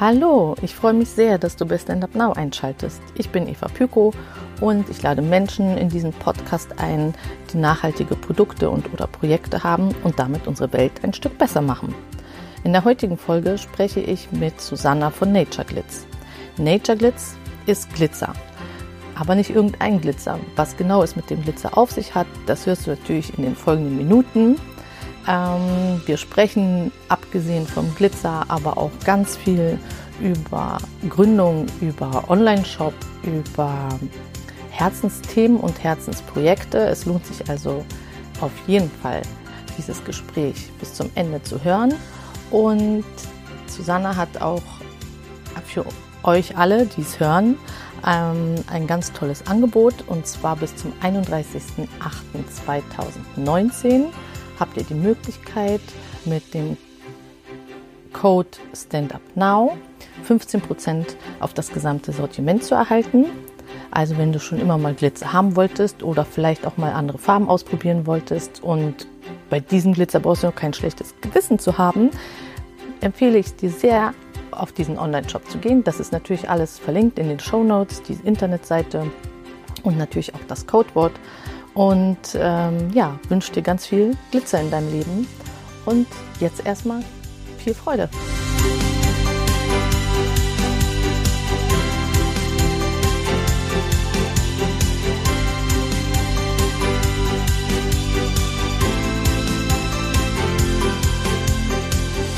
Hallo, ich freue mich sehr, dass du bei Stand Up Now einschaltest. Ich bin Eva Pyko und ich lade Menschen in diesen Podcast ein, die nachhaltige Produkte und oder Projekte haben und damit unsere Welt ein Stück besser machen. In der heutigen Folge spreche ich mit Susanna von Nature Glitz. Nature Glitz ist Glitzer, aber nicht irgendein Glitzer. Was genau es mit dem Glitzer auf sich hat, das hörst du natürlich in den folgenden Minuten. Ähm, wir sprechen abgesehen vom Glitzer aber auch ganz viel über Gründung, über Online-Shop, über Herzensthemen und Herzensprojekte. Es lohnt sich also auf jeden Fall, dieses Gespräch bis zum Ende zu hören. Und Susanna hat auch für euch alle, die es hören, ähm, ein ganz tolles Angebot und zwar bis zum 31.08.2019 habt ihr die Möglichkeit mit dem Code StandUpNow 15% auf das gesamte Sortiment zu erhalten. Also wenn du schon immer mal Glitzer haben wolltest oder vielleicht auch mal andere Farben ausprobieren wolltest und bei diesem Glitzer brauchst du noch kein schlechtes Gewissen zu haben, empfehle ich dir sehr, auf diesen Online-Shop zu gehen. Das ist natürlich alles verlinkt in den Show Notes, die Internetseite und natürlich auch das Codewort. Und ähm, ja, wünsche dir ganz viel Glitzer in deinem Leben. Und jetzt erstmal viel Freude.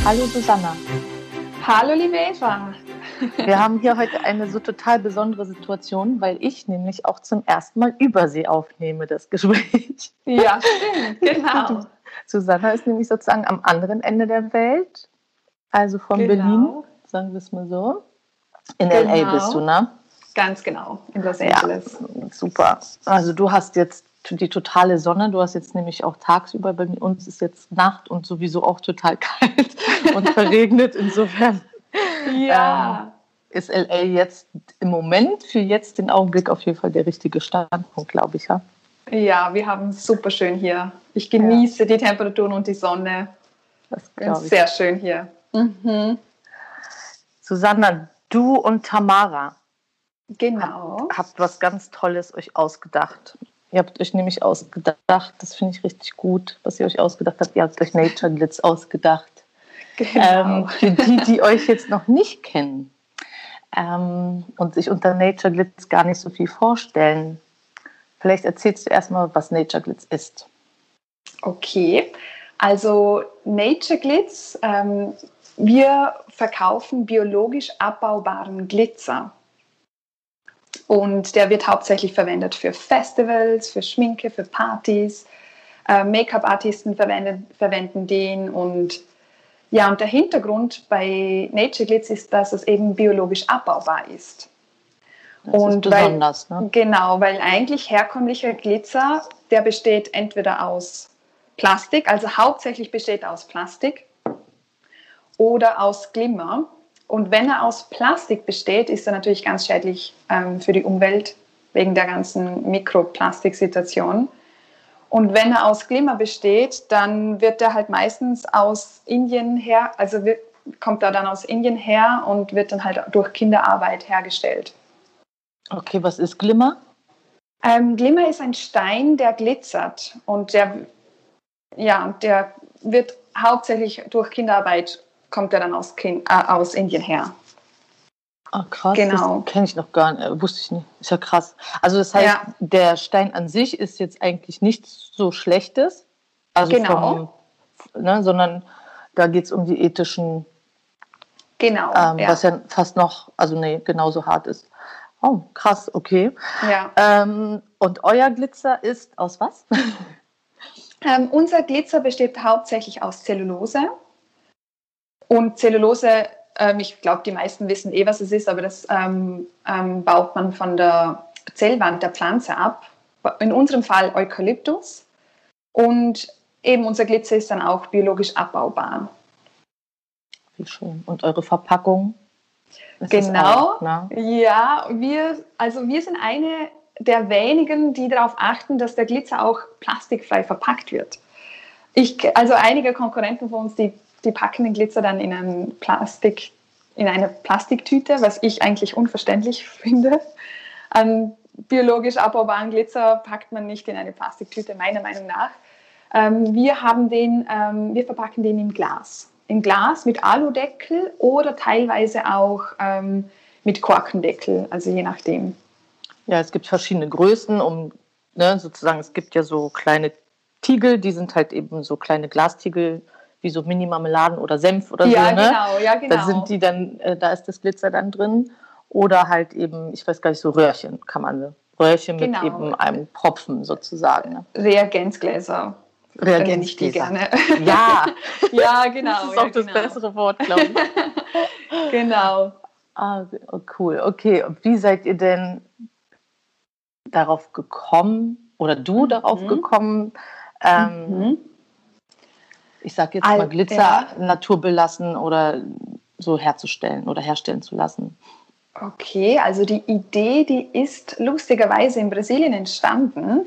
Hallo Susanna. Hallo liebe Eva. Wir haben hier heute eine so total besondere Situation, weil ich nämlich auch zum ersten Mal über sie aufnehme, das Gespräch. Ja, stimmt, genau. Susanna ist nämlich sozusagen am anderen Ende der Welt, also von genau. Berlin, sagen wir es mal so. In genau. LA bist du, ne? Ganz genau, in Los Angeles. Ja, super. Also du hast jetzt die totale Sonne. Du hast jetzt nämlich auch tagsüber, bei uns ist jetzt Nacht und sowieso auch total kalt und verregnet. Insofern ja. Ähm, ist LA jetzt im Moment für jetzt den Augenblick auf jeden Fall der richtige Standpunkt, glaube ich. Ja, ja wir haben es super schön hier. Ich genieße ja. die Temperaturen und die Sonne. Das ist sehr schön hier. Mhm. Susanna, du und Tamara. Genau. Habt, habt was ganz Tolles euch ausgedacht. Ihr habt euch nämlich ausgedacht, das finde ich richtig gut, was ihr euch ausgedacht habt. Ihr habt euch Nature Glitz ausgedacht. Genau. Ähm, für die, die euch jetzt noch nicht kennen ähm, und sich unter Nature Glitz gar nicht so viel vorstellen, vielleicht erzählst du erstmal, was Nature Glitz ist. Okay, also Nature Glitz, ähm, wir verkaufen biologisch abbaubaren Glitzer. Und der wird hauptsächlich verwendet für Festivals, für Schminke, für Partys. Äh, Make-up-Artisten verwenden den und ja, und der Hintergrund bei Nature Glitz ist, dass es eben biologisch abbaubar ist. Das und ist besonders, weil, ne? Genau, weil eigentlich herkömmlicher Glitzer, der besteht entweder aus Plastik, also hauptsächlich besteht aus Plastik oder aus Glimmer. Und wenn er aus Plastik besteht, ist er natürlich ganz schädlich ähm, für die Umwelt wegen der ganzen Mikroplastiksituation. Und wenn er aus Glimmer besteht, dann wird er halt meistens aus Indien her, also wird, kommt er dann aus Indien her und wird dann halt durch Kinderarbeit hergestellt. Okay, was ist Glimmer? Ähm, Glimmer ist ein Stein, der glitzert und der, ja, der wird hauptsächlich durch Kinderarbeit kommt er dann aus, kind, äh, aus Indien her. Ah, krass. Genau. Kenne ich noch gar nicht, äh, wusste ich nicht. Ist ja krass. Also das heißt, ja. der Stein an sich ist jetzt eigentlich nichts so Schlechtes. Also genau. Vom, ne, sondern da geht es um die ethischen. Genau. Ähm, ja. Was ja fast noch, also nee, genauso hart ist. Oh, krass, okay. Ja. Ähm, und euer Glitzer ist aus was? Ähm, unser Glitzer besteht hauptsächlich aus Zellulose. Und Zellulose ähm, ich glaube, die meisten wissen eh, was es ist, aber das ähm, ähm, baut man von der Zellwand der Pflanze ab. In unserem Fall Eukalyptus. Und eben unser Glitzer ist dann auch biologisch abbaubar. Wie schön. Und eure Verpackung? Genau. Auch, ne? Ja, wir, also wir sind eine der wenigen, die darauf achten, dass der Glitzer auch plastikfrei verpackt wird. Ich, also einige Konkurrenten von uns, die, die packen den Glitzer dann in ein Plastik, in eine Plastiktüte, was ich eigentlich unverständlich finde. An biologisch abbaubaren Glitzer packt man nicht in eine Plastiktüte, meiner Meinung nach. Ähm, wir, haben den, ähm, wir verpacken den in Glas. In Glas mit Aludeckel oder teilweise auch ähm, mit Korkendeckel, also je nachdem. Ja, es gibt verschiedene Größen, um ne, sozusagen, es gibt ja so kleine Tiegel, die sind halt eben so kleine Glastiegel, wie so Mini-Marmeladen oder Senf oder ja, so. Ne? Genau, ja, genau. Da sind die dann, äh, da ist das Glitzer dann drin. Oder halt eben, ich weiß gar nicht, so Röhrchen kann man, Röhrchen genau. mit eben einem Propfen sozusagen. Ne? Reagenzgläser. Reagenzgläser. gerne. Ja, ja, genau. Das ist auch ja, das genau. bessere Wort, glaube ich. genau. Ah, oh, cool. Okay, und wie seid ihr denn darauf gekommen oder du darauf mhm. gekommen, ähm, mhm. Ich sage jetzt mal Glitzer ja. naturbelassen oder so herzustellen oder herstellen zu lassen? Okay, also die Idee, die ist lustigerweise in Brasilien entstanden.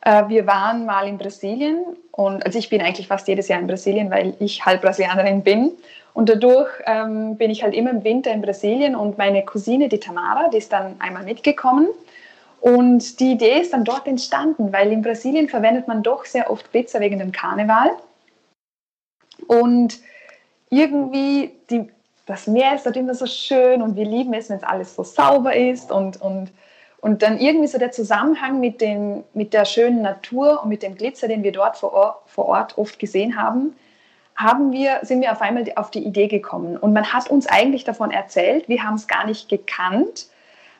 Äh, wir waren mal in Brasilien und also ich bin eigentlich fast jedes Jahr in Brasilien, weil ich halb Brasilianerin bin. Und dadurch ähm, bin ich halt immer im Winter in Brasilien und meine Cousine, die Tamara, die ist dann einmal mitgekommen. Und die Idee ist dann dort entstanden, weil in Brasilien verwendet man doch sehr oft Glitzer wegen dem Karneval. Und irgendwie, die, das Meer ist dort immer so schön und wir lieben es, wenn es alles so sauber ist und, und, und dann irgendwie so der Zusammenhang mit, dem, mit der schönen Natur und mit dem Glitzer, den wir dort vor Ort, vor Ort oft gesehen haben, haben wir, sind wir auf einmal auf die Idee gekommen. Und man hat uns eigentlich davon erzählt, wir haben es gar nicht gekannt,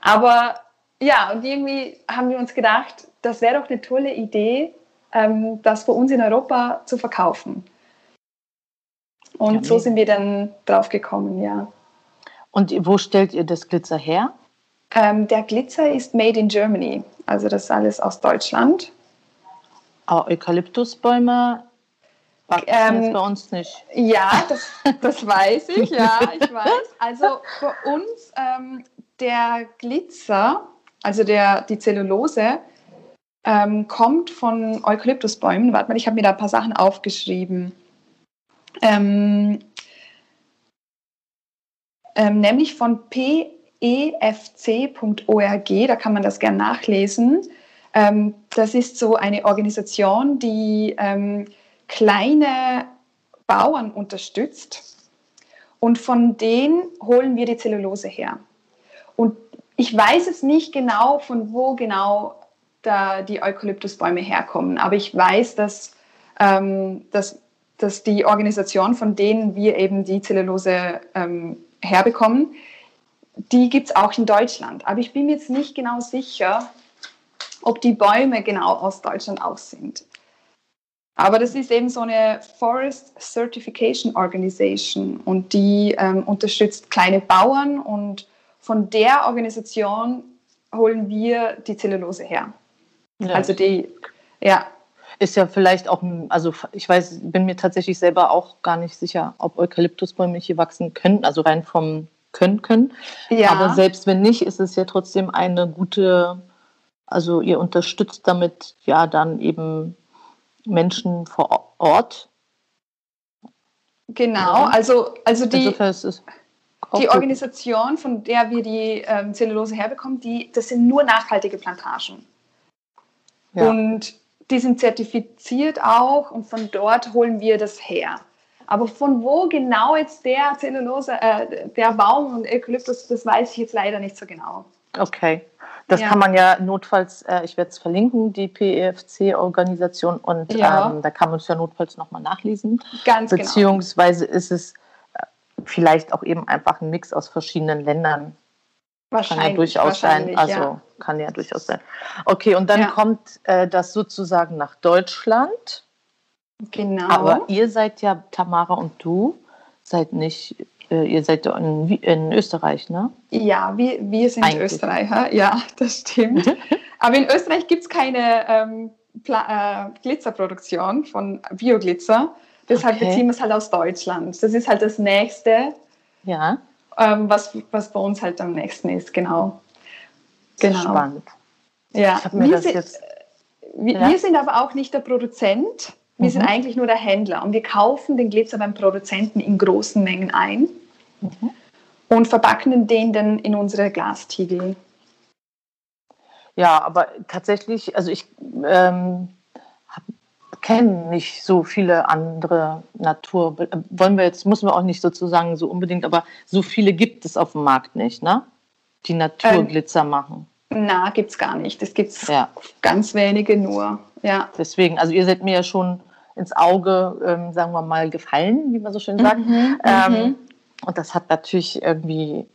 aber ja, und irgendwie haben wir uns gedacht, das wäre doch eine tolle Idee, ähm, das für uns in Europa zu verkaufen. Und ja, so sind wir dann drauf gekommen, ja. Und wo stellt ihr das Glitzer her? Ähm, der Glitzer ist made in Germany, also das ist alles aus Deutschland. Aber Eukalyptusbäume wachsen ähm, bei uns nicht. Ja, das, das weiß ich, ja, ich weiß. Also für uns ähm, der Glitzer also der, die Zellulose, ähm, kommt von Eukalyptusbäumen. Warte mal, ich habe mir da ein paar Sachen aufgeschrieben. Ähm, ähm, nämlich von pefc.org, da kann man das gerne nachlesen. Ähm, das ist so eine Organisation, die ähm, kleine Bauern unterstützt und von denen holen wir die Zellulose her. Und ich weiß es nicht genau, von wo genau da die Eukalyptusbäume herkommen, aber ich weiß, dass, ähm, dass, dass die Organisation, von denen wir eben die Zellulose ähm, herbekommen, die gibt es auch in Deutschland. Aber ich bin mir jetzt nicht genau sicher, ob die Bäume genau aus Deutschland auch sind. Aber das ist eben so eine Forest Certification Organization und die ähm, unterstützt kleine Bauern und von der Organisation holen wir die Zellulose her. Ja. Also die, ja. Ist ja vielleicht auch, also ich weiß, bin mir tatsächlich selber auch gar nicht sicher, ob Eukalyptusbäume hier wachsen können, also rein vom können können. Ja. Aber selbst wenn nicht, ist es ja trotzdem eine gute, also ihr unterstützt damit ja dann eben Menschen vor Ort. Genau, also, also die. Es die Organisation, von der wir die ähm, Zellulose herbekommen, die, das sind nur nachhaltige Plantagen. Ja. Und die sind zertifiziert auch und von dort holen wir das her. Aber von wo genau jetzt der Zellulose, äh, der Baum und Eukalyptus, das weiß ich jetzt leider nicht so genau. Okay. Das ja. kann man ja notfalls, äh, ich werde es verlinken, die PEFC-Organisation, und ja. ähm, da kann man es ja notfalls nochmal nachlesen. Ganz genau. Beziehungsweise genau. ist es vielleicht auch eben einfach ein Mix aus verschiedenen Ländern. Wahrscheinlich. Kann ja durchaus sein. Also ja. kann ja durchaus sein. Okay, und dann ja. kommt äh, das sozusagen nach Deutschland. Genau. Aber ihr seid ja, Tamara und du, seid nicht, äh, ihr seid in, in, Österreich, ne? Ja, wir, wir sind Eigentlich. Österreicher, ja, das stimmt. Aber in Österreich gibt es keine ähm, äh, Glitzerproduktion von Bioglitzer. Deshalb okay. beziehen wir es halt aus Deutschland. Das ist halt das Nächste. Ja. Ähm, was, was bei uns halt am nächsten ist, genau. genau. Spannend. Ja, wir, sind, jetzt, wir, ja. wir sind aber auch nicht der Produzent, wir mhm. sind eigentlich nur der Händler und wir kaufen den Glitzer beim Produzenten in großen Mengen ein mhm. und verpacken den dann in unsere Glastiegel. Ja, aber tatsächlich, also ich ähm, kenne nicht so viele andere Natur. Wollen wir jetzt, müssen wir auch nicht sozusagen so unbedingt, aber so viele gibt es auf dem Markt nicht, ne? Die Naturglitzer ähm, machen. Na, gibt es gar nicht. Es gibt ja. ganz wenige nur. Ja. Deswegen, also ihr seid mir ja schon ins Auge, ähm, sagen wir mal, gefallen, wie man so schön sagt. Mhm, ähm, mhm. und das hat natürlich irgendwie äh,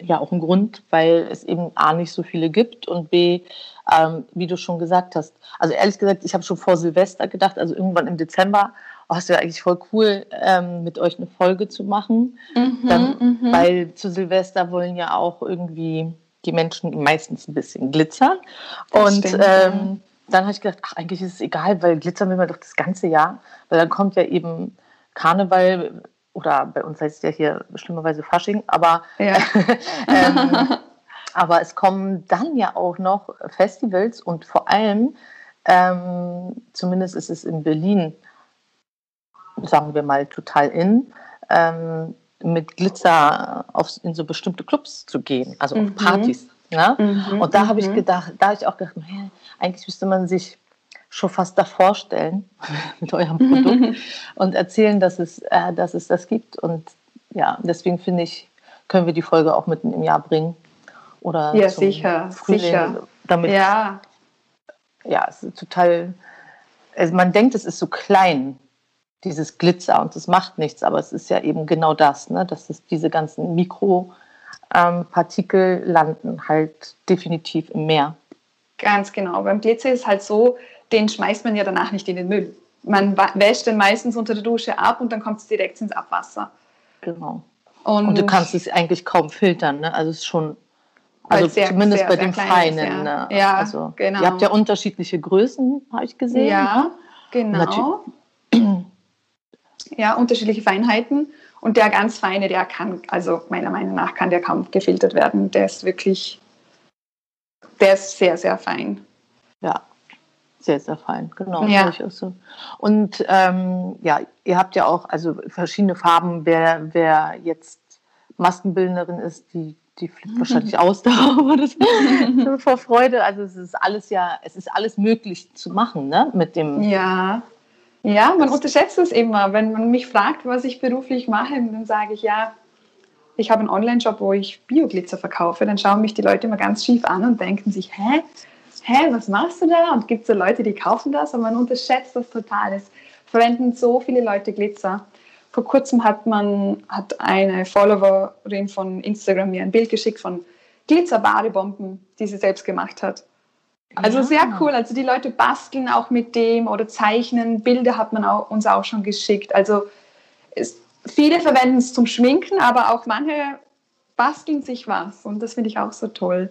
ja auch einen Grund, weil es eben A nicht so viele gibt und B, ähm, wie du schon gesagt hast. Also ehrlich gesagt, ich habe schon vor Silvester gedacht, also irgendwann im Dezember, oh, es wäre eigentlich voll cool, ähm, mit euch eine Folge zu machen. Mhm, Dann, mhm. weil zu Silvester wollen ja auch irgendwie die Menschen meistens ein bisschen glitzern. und stimmt, ähm, dann habe ich gedacht, ach, eigentlich ist es egal, weil glitzern will man doch das ganze Jahr. Weil dann kommt ja eben Karneval oder bei uns heißt es ja hier schlimmerweise Fasching, aber, ja. ähm, aber es kommen dann ja auch noch Festivals und vor allem, ähm, zumindest ist es in Berlin, sagen wir mal, total in, ähm, mit Glitzer auf, in so bestimmte Clubs zu gehen, also mhm. auf Partys. Ne? Mhm, und da habe ich mhm. gedacht, da habe ich auch gedacht, eigentlich müsste man sich schon fast davor stellen mit eurem Produkt und erzählen, dass es, äh, dass es das gibt. Und ja, deswegen finde ich, können wir die Folge auch mitten im Jahr bringen. Oder ja, sicher, Frühling, sicher. Damit, ja. Ja, es ist total, also man denkt, es ist so klein, dieses Glitzer und es macht nichts, aber es ist ja eben genau das, ne? dass es diese ganzen Mikropartikel ähm, landen halt definitiv im Meer. Ganz genau. Beim Glitzer ist halt so, den schmeißt man ja danach nicht in den Müll. Man wäscht den meistens unter der Dusche ab und dann kommt es direkt ins Abwasser. Genau. Und, und, du kannst es eigentlich kaum filtern, ne? Also es ist schon, also sehr, zumindest sehr, bei den feinen. Ist, ja. Ne? ja, also, genau. Ihr habt ja unterschiedliche Größen, habe ich gesehen. Ja, genau. ja, unterschiedliche Feinheiten. Und der ganz feine, der kann, also meiner Meinung nach, kann der kaum gefiltert werden. Der ist wirklich der ist sehr, sehr fein. Ja, sehr, sehr fein, genau. Ja. So. Und ähm, ja, ihr habt ja auch also verschiedene Farben. Wer, wer jetzt Maskenbildnerin ist, die, die flippt wahrscheinlich aus darüber das, vor Freude. Also es ist alles ja, es ist alles möglich zu machen, ne? Mit dem. Ja. Ja, man unterschätzt es immer. Wenn man mich fragt, was ich beruflich mache, dann sage ich ja, ich habe einen Online-Shop, wo ich Bioglitzer verkaufe, dann schauen mich die Leute immer ganz schief an und denken sich, hä, hä, was machst du da? Und gibt es so Leute, die kaufen das, aber man unterschätzt das total. Es verwenden so viele Leute Glitzer. Vor kurzem hat man, hat eine Followerin von Instagram mir ein Bild geschickt von Glitzer-Badebomben, die sie selbst gemacht hat. Also ja. sehr cool. Also die Leute basteln auch mit dem oder zeichnen. Bilder hat man auch, uns auch schon geschickt. Also es, viele verwenden es zum Schminken, aber auch manche basteln sich was und das finde ich auch so toll.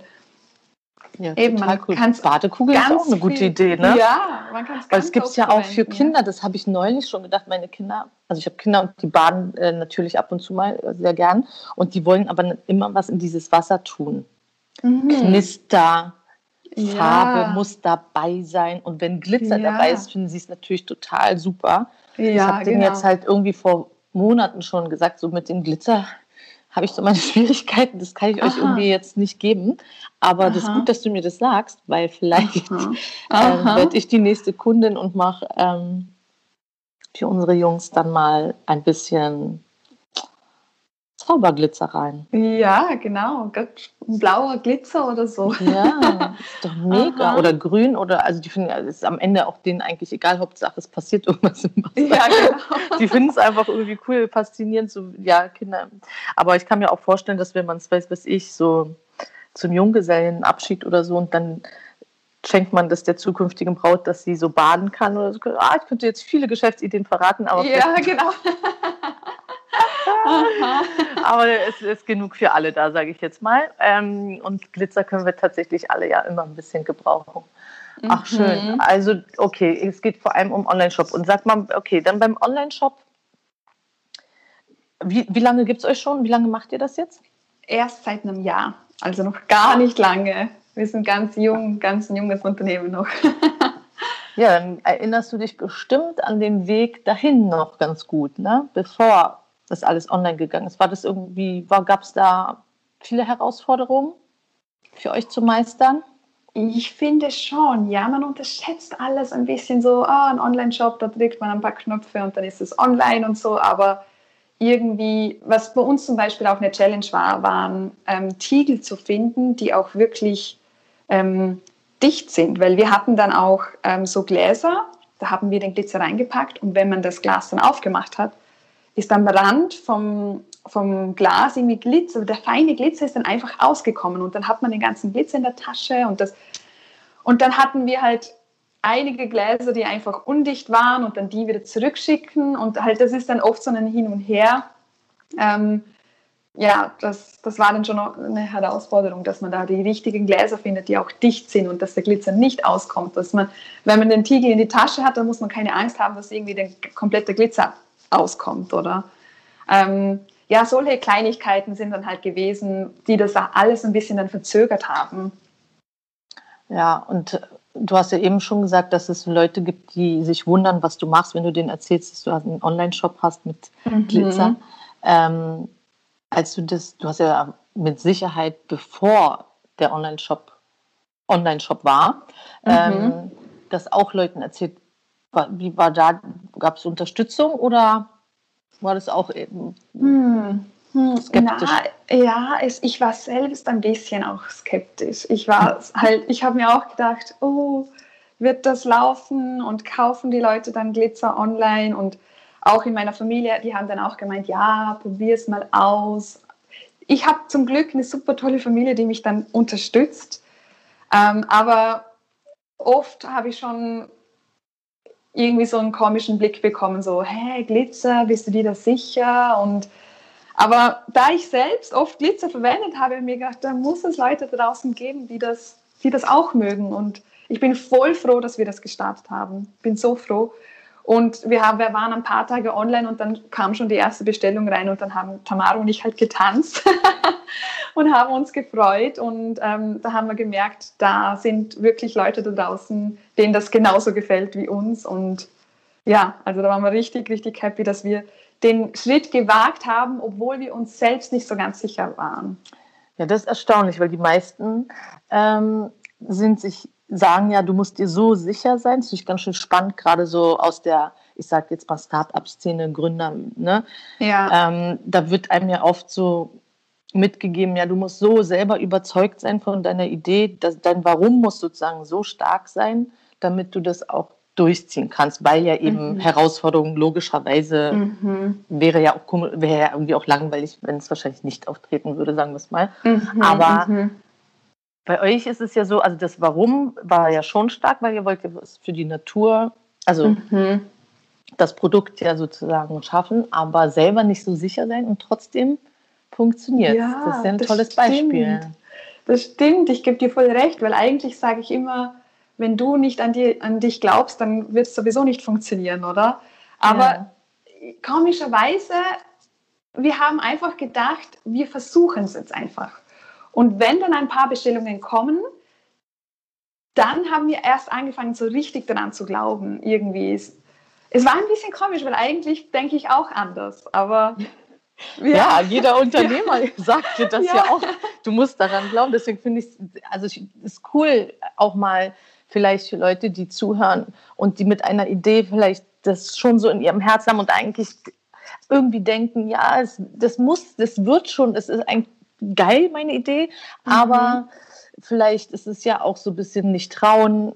Ja, Eben, total cool. Badekugel ist auch eine gute viel, Idee, ne? Ja, man kann es Weil es gibt es ja auch für Kinder, das habe ich neulich schon gedacht, meine Kinder, also ich habe Kinder und die baden äh, natürlich ab und zu mal äh, sehr gern und die wollen aber immer was in dieses Wasser tun. Mhm. Knister, Farbe ja. muss dabei sein und wenn Glitzer ja. dabei ist, finden sie es natürlich total super. Ja, ich habe genau. jetzt halt irgendwie vor Monaten schon gesagt, so mit dem Glitzer habe ich so meine Schwierigkeiten, das kann ich Aha. euch irgendwie jetzt nicht geben. Aber Aha. das ist gut, dass du mir das sagst, weil vielleicht ähm, werde ich die nächste Kundin und mache ähm, für unsere Jungs dann mal ein bisschen Zauberglitzer rein. Ja, genau. Ein blauer Glitzer oder so. Ja, ist doch mega. Aha. Oder grün oder, also die finden, es ist am Ende auch denen eigentlich egal, Hauptsache es passiert irgendwas im Wasser. Ja, genau. Die finden es einfach irgendwie cool, faszinierend, so, ja, Kinder. Aber ich kann mir auch vorstellen, dass wenn man es weiß, was ich, so zum Junggesellenabschied oder so und dann schenkt man das der zukünftigen Braut, dass sie so baden kann oder so. Ah, ich könnte jetzt viele Geschäftsideen verraten, aber. Ja, genau. Aber es ist genug für alle da, sage ich jetzt mal. Ähm, und Glitzer können wir tatsächlich alle ja immer ein bisschen gebrauchen. Ach, schön. Mhm. Also, okay, es geht vor allem um Online-Shop. Und sag mal, okay, dann beim Online-Shop, wie, wie lange gibt es euch schon? Wie lange macht ihr das jetzt? Erst seit einem Jahr, also noch gar nicht lange. Wir sind ganz jung, ganz ein junges Unternehmen noch. ja, dann erinnerst du dich bestimmt an den Weg dahin noch ganz gut, ne? bevor das alles online gegangen ist. War das irgendwie, gab es da viele Herausforderungen für euch zu meistern? Ich finde schon, ja, man unterschätzt alles ein bisschen so, ah, ein Online-Shop, da drückt man ein paar Knöpfe und dann ist es online und so, aber irgendwie, was bei uns zum Beispiel auch eine Challenge war, waren ähm, Tiegel zu finden, die auch wirklich ähm, dicht sind, weil wir hatten dann auch ähm, so Gläser, da haben wir den Glitzer reingepackt und wenn man das Glas dann aufgemacht hat, ist am Rand vom, vom Glas irgendwie Glitzer, der feine Glitzer ist dann einfach ausgekommen und dann hat man den ganzen Glitzer in der Tasche und das und dann hatten wir halt einige Gläser, die einfach undicht waren und dann die wieder zurückschicken und halt das ist dann oft so ein Hin und Her. Ähm, ja, das, das war dann schon eine Herausforderung, dass man da die richtigen Gläser findet, die auch dicht sind und dass der Glitzer nicht auskommt. Dass man, wenn man den Tiegel in die Tasche hat, dann muss man keine Angst haben, dass irgendwie der komplette Glitzer auskommt, oder? Ähm, ja, solche Kleinigkeiten sind dann halt gewesen, die das alles ein bisschen dann verzögert haben. Ja, und du hast ja eben schon gesagt, dass es Leute gibt, die sich wundern, was du machst, wenn du denen erzählst, dass du einen Online-Shop hast mit mhm. Glitzer. Ähm, als du das, du hast ja mit Sicherheit, bevor der Online-Shop Online-Shop war, mhm. ähm, das auch Leuten erzählt. Wie war da, gab es Unterstützung oder war das auch eben hm. Hm, skeptisch? Na, ja, es, ich war selbst ein bisschen auch skeptisch. Ich war halt, ich habe mir auch gedacht, oh, wird das laufen und kaufen die Leute dann Glitzer online und auch in meiner Familie, die haben dann auch gemeint, ja, probier es mal aus. Ich habe zum Glück eine super tolle Familie, die mich dann unterstützt. Ähm, aber oft habe ich schon irgendwie so einen komischen Blick bekommen, so, hey, Glitzer, bist du dir da sicher? Und aber da ich selbst oft Glitzer verwendet habe, habe ich mir gedacht, da muss es Leute draußen geben, die das, die das auch mögen. Und ich bin voll froh, dass wir das gestartet haben. Bin so froh. Und wir, haben, wir waren ein paar Tage online und dann kam schon die erste Bestellung rein und dann haben Tamara und ich halt getanzt und haben uns gefreut. Und ähm, da haben wir gemerkt, da sind wirklich Leute da draußen, denen das genauso gefällt wie uns. Und ja, also da waren wir richtig, richtig happy, dass wir den Schritt gewagt haben, obwohl wir uns selbst nicht so ganz sicher waren. Ja, das ist erstaunlich, weil die meisten ähm, sind sich, sagen ja, du musst dir so sicher sein. Das ist ganz schön spannend, gerade so aus der, ich sage jetzt mal Start-up-Szene, Gründer, ne? Ja. Ähm, da wird einem ja oft so mitgegeben, ja, du musst so selber überzeugt sein von deiner Idee, dass dein Warum muss sozusagen so stark sein, damit du das auch durchziehen kannst, weil ja eben mhm. Herausforderungen logischerweise mhm. wäre ja auch wäre ja irgendwie auch langweilig, wenn es wahrscheinlich nicht auftreten würde, sagen wir es mal. Mhm. Aber mhm. bei euch ist es ja so, also das Warum war ja schon stark, weil ihr wollt ja was für die Natur, also mhm. das Produkt ja sozusagen schaffen, aber selber nicht so sicher sein und trotzdem funktioniert. Ja, das ist ja ein tolles stimmt. Beispiel. Das stimmt, ich gebe dir voll recht, weil eigentlich sage ich immer, wenn du nicht an, die, an dich glaubst, dann wird es sowieso nicht funktionieren, oder? Aber ja. komischerweise, wir haben einfach gedacht, wir versuchen es jetzt einfach. Und wenn dann ein paar Bestellungen kommen, dann haben wir erst angefangen, so richtig daran zu glauben. Irgendwie. Es, es war ein bisschen komisch, weil eigentlich denke ich auch anders. Aber ja, ja jeder Unternehmer ja. sagt dir das ja. ja. auch. Du musst daran glauben. Deswegen finde ich also es ist cool, auch mal vielleicht für Leute, die zuhören und die mit einer Idee vielleicht das schon so in ihrem Herzen haben und eigentlich irgendwie denken, ja, es, das muss, das wird schon, es ist eigentlich geil, meine Idee, mhm. aber vielleicht ist es ja auch so ein bisschen nicht trauen,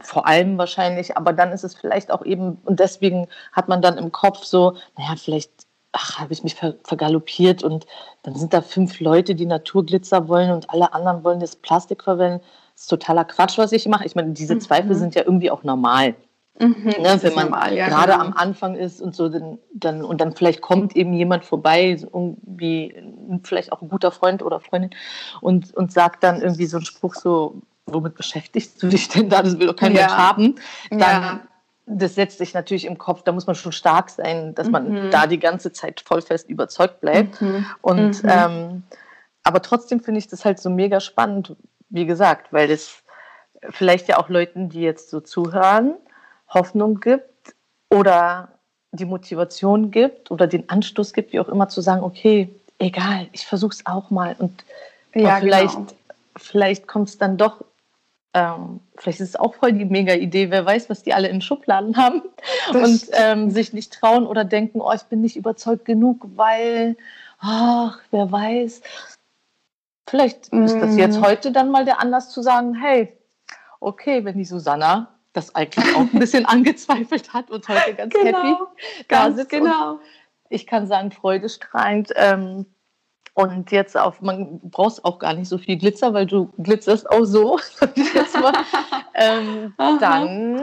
vor allem wahrscheinlich, aber dann ist es vielleicht auch eben, und deswegen hat man dann im Kopf so, naja, vielleicht ach, habe ich mich ver vergaloppiert und dann sind da fünf Leute, die Naturglitzer wollen und alle anderen wollen das Plastik verwenden. Das ist totaler Quatsch, was ich mache. Ich meine, diese Zweifel mhm. sind ja irgendwie auch normal. Mhm, ne, wenn man normal, ja, gerade genau. am Anfang ist und so, dann, dann, und dann vielleicht kommt eben jemand vorbei, irgendwie vielleicht auch ein guter Freund oder Freundin und, und sagt dann irgendwie so einen Spruch so, womit beschäftigst du dich denn da? Das will doch kein ja. Mensch haben. Dann, ja. Das setzt sich natürlich im Kopf, da muss man schon stark sein, dass man mhm. da die ganze Zeit vollfest überzeugt bleibt. Mhm. Und mhm. Ähm, aber trotzdem finde ich das halt so mega spannend, wie gesagt, weil das vielleicht ja auch Leuten, die jetzt so zuhören, Hoffnung gibt oder die Motivation gibt oder den Anstoß gibt, wie auch immer, zu sagen, okay, egal, ich versuche es auch mal. Und, ja, vielleicht, genau. vielleicht kommt es dann doch ähm, vielleicht ist es auch voll die mega Idee, wer weiß, was die alle in Schubladen haben das und ähm, sich nicht trauen oder denken, oh, ich bin nicht überzeugt genug, weil, ach, wer weiß. Vielleicht mhm. ist das jetzt mhm. heute dann mal der Anlass zu sagen, hey, okay, wenn die Susanna das eigentlich auch ein bisschen angezweifelt hat und heute ganz genau, happy da sitzt. Genau. Ich kann sagen, freudestrahlend ähm, und jetzt auf, man brauchst auch gar nicht so viel Glitzer, weil du glitzerst auch so, ähm, dann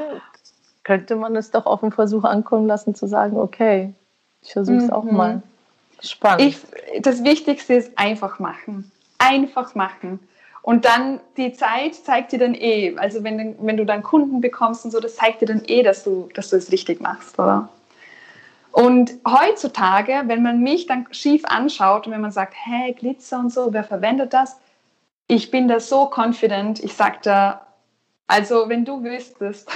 könnte man es doch auf den Versuch ankommen lassen, zu sagen, okay, ich versuche es mhm. auch mal. Spannend. Ich, das Wichtigste ist einfach machen. Einfach machen. Und dann die Zeit zeigt dir dann eh, also wenn, wenn du dann Kunden bekommst und so, das zeigt dir dann eh, dass du, dass du es richtig machst, oder? Und heutzutage, wenn man mich dann schief anschaut und wenn man sagt, hey, Glitzer und so, wer verwendet das? Ich bin da so confident. Ich sage da, also wenn du wüsstest,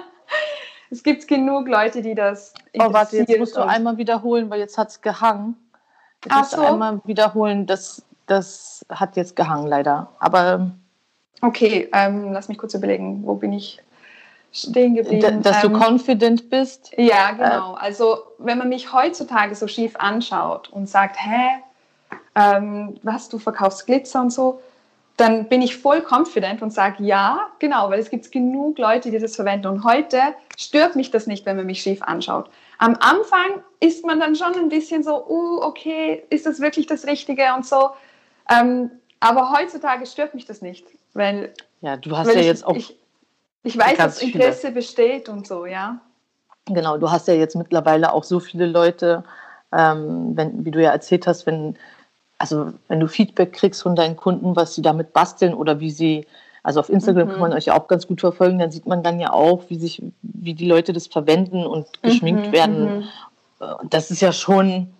es gibt genug Leute, die das Oh, warte, jetzt musst du einmal wiederholen, weil jetzt hat es gehangen. Jetzt Ach musst so. du einmal wiederholen, das, das hat jetzt gehangen leider. Aber Okay, ähm, lass mich kurz überlegen, wo bin ich? Stehen geblieben. Dass du ähm, confident bist? Ja, genau. Also wenn man mich heutzutage so schief anschaut und sagt, hä, ähm, was, du verkaufst Glitzer und so, dann bin ich voll confident und sage, ja, genau, weil es gibt genug Leute, die das verwenden. Und heute stört mich das nicht, wenn man mich schief anschaut. Am Anfang ist man dann schon ein bisschen so, uh, okay, ist das wirklich das Richtige und so. Ähm, aber heutzutage stört mich das nicht, weil ja, du hast ja jetzt auch ich, ich weiß, dass Interesse viele. besteht und so, ja. Genau, du hast ja jetzt mittlerweile auch so viele Leute, ähm, wenn, wie du ja erzählt hast, wenn, also wenn du Feedback kriegst von deinen Kunden, was sie damit basteln oder wie sie, also auf Instagram mhm. kann man euch ja auch ganz gut verfolgen, dann sieht man dann ja auch, wie sich, wie die Leute das verwenden und geschminkt mhm, werden. Mhm. Das ist ja schon,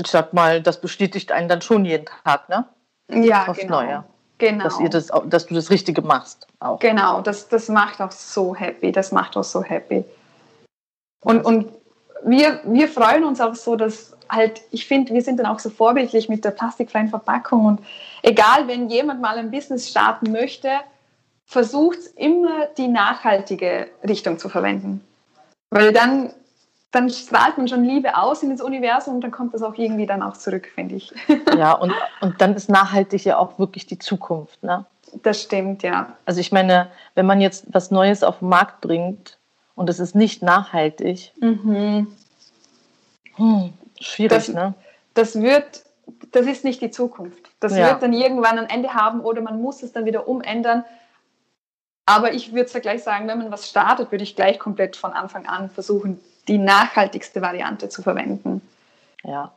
ich sag mal, das bestätigt einen dann schon jeden Tag, ne? Ja, Aufs genau. Neue. Genau. Dass, ihr das, dass du das Richtige machst. Auch. Genau, das, das macht auch so happy. Das macht auch so happy. Und, und wir, wir freuen uns auch so, dass halt, ich finde, wir sind dann auch so vorbildlich mit der plastikfreien Verpackung. Und egal, wenn jemand mal ein Business starten möchte, versucht immer die nachhaltige Richtung zu verwenden. Weil dann dann strahlt man schon Liebe aus in das Universum und dann kommt das auch irgendwie dann auch zurück, finde ich. Ja, und, und dann ist nachhaltig ja auch wirklich die Zukunft. Ne? Das stimmt, ja. Also ich meine, wenn man jetzt was Neues auf den Markt bringt und es ist nicht nachhaltig, mhm. hm, schwierig, das, ne? Das wird, das ist nicht die Zukunft. Das ja. wird dann irgendwann ein Ende haben oder man muss es dann wieder umändern. Aber ich würde ja gleich sagen, wenn man was startet, würde ich gleich komplett von Anfang an versuchen, die nachhaltigste Variante zu verwenden. Ja,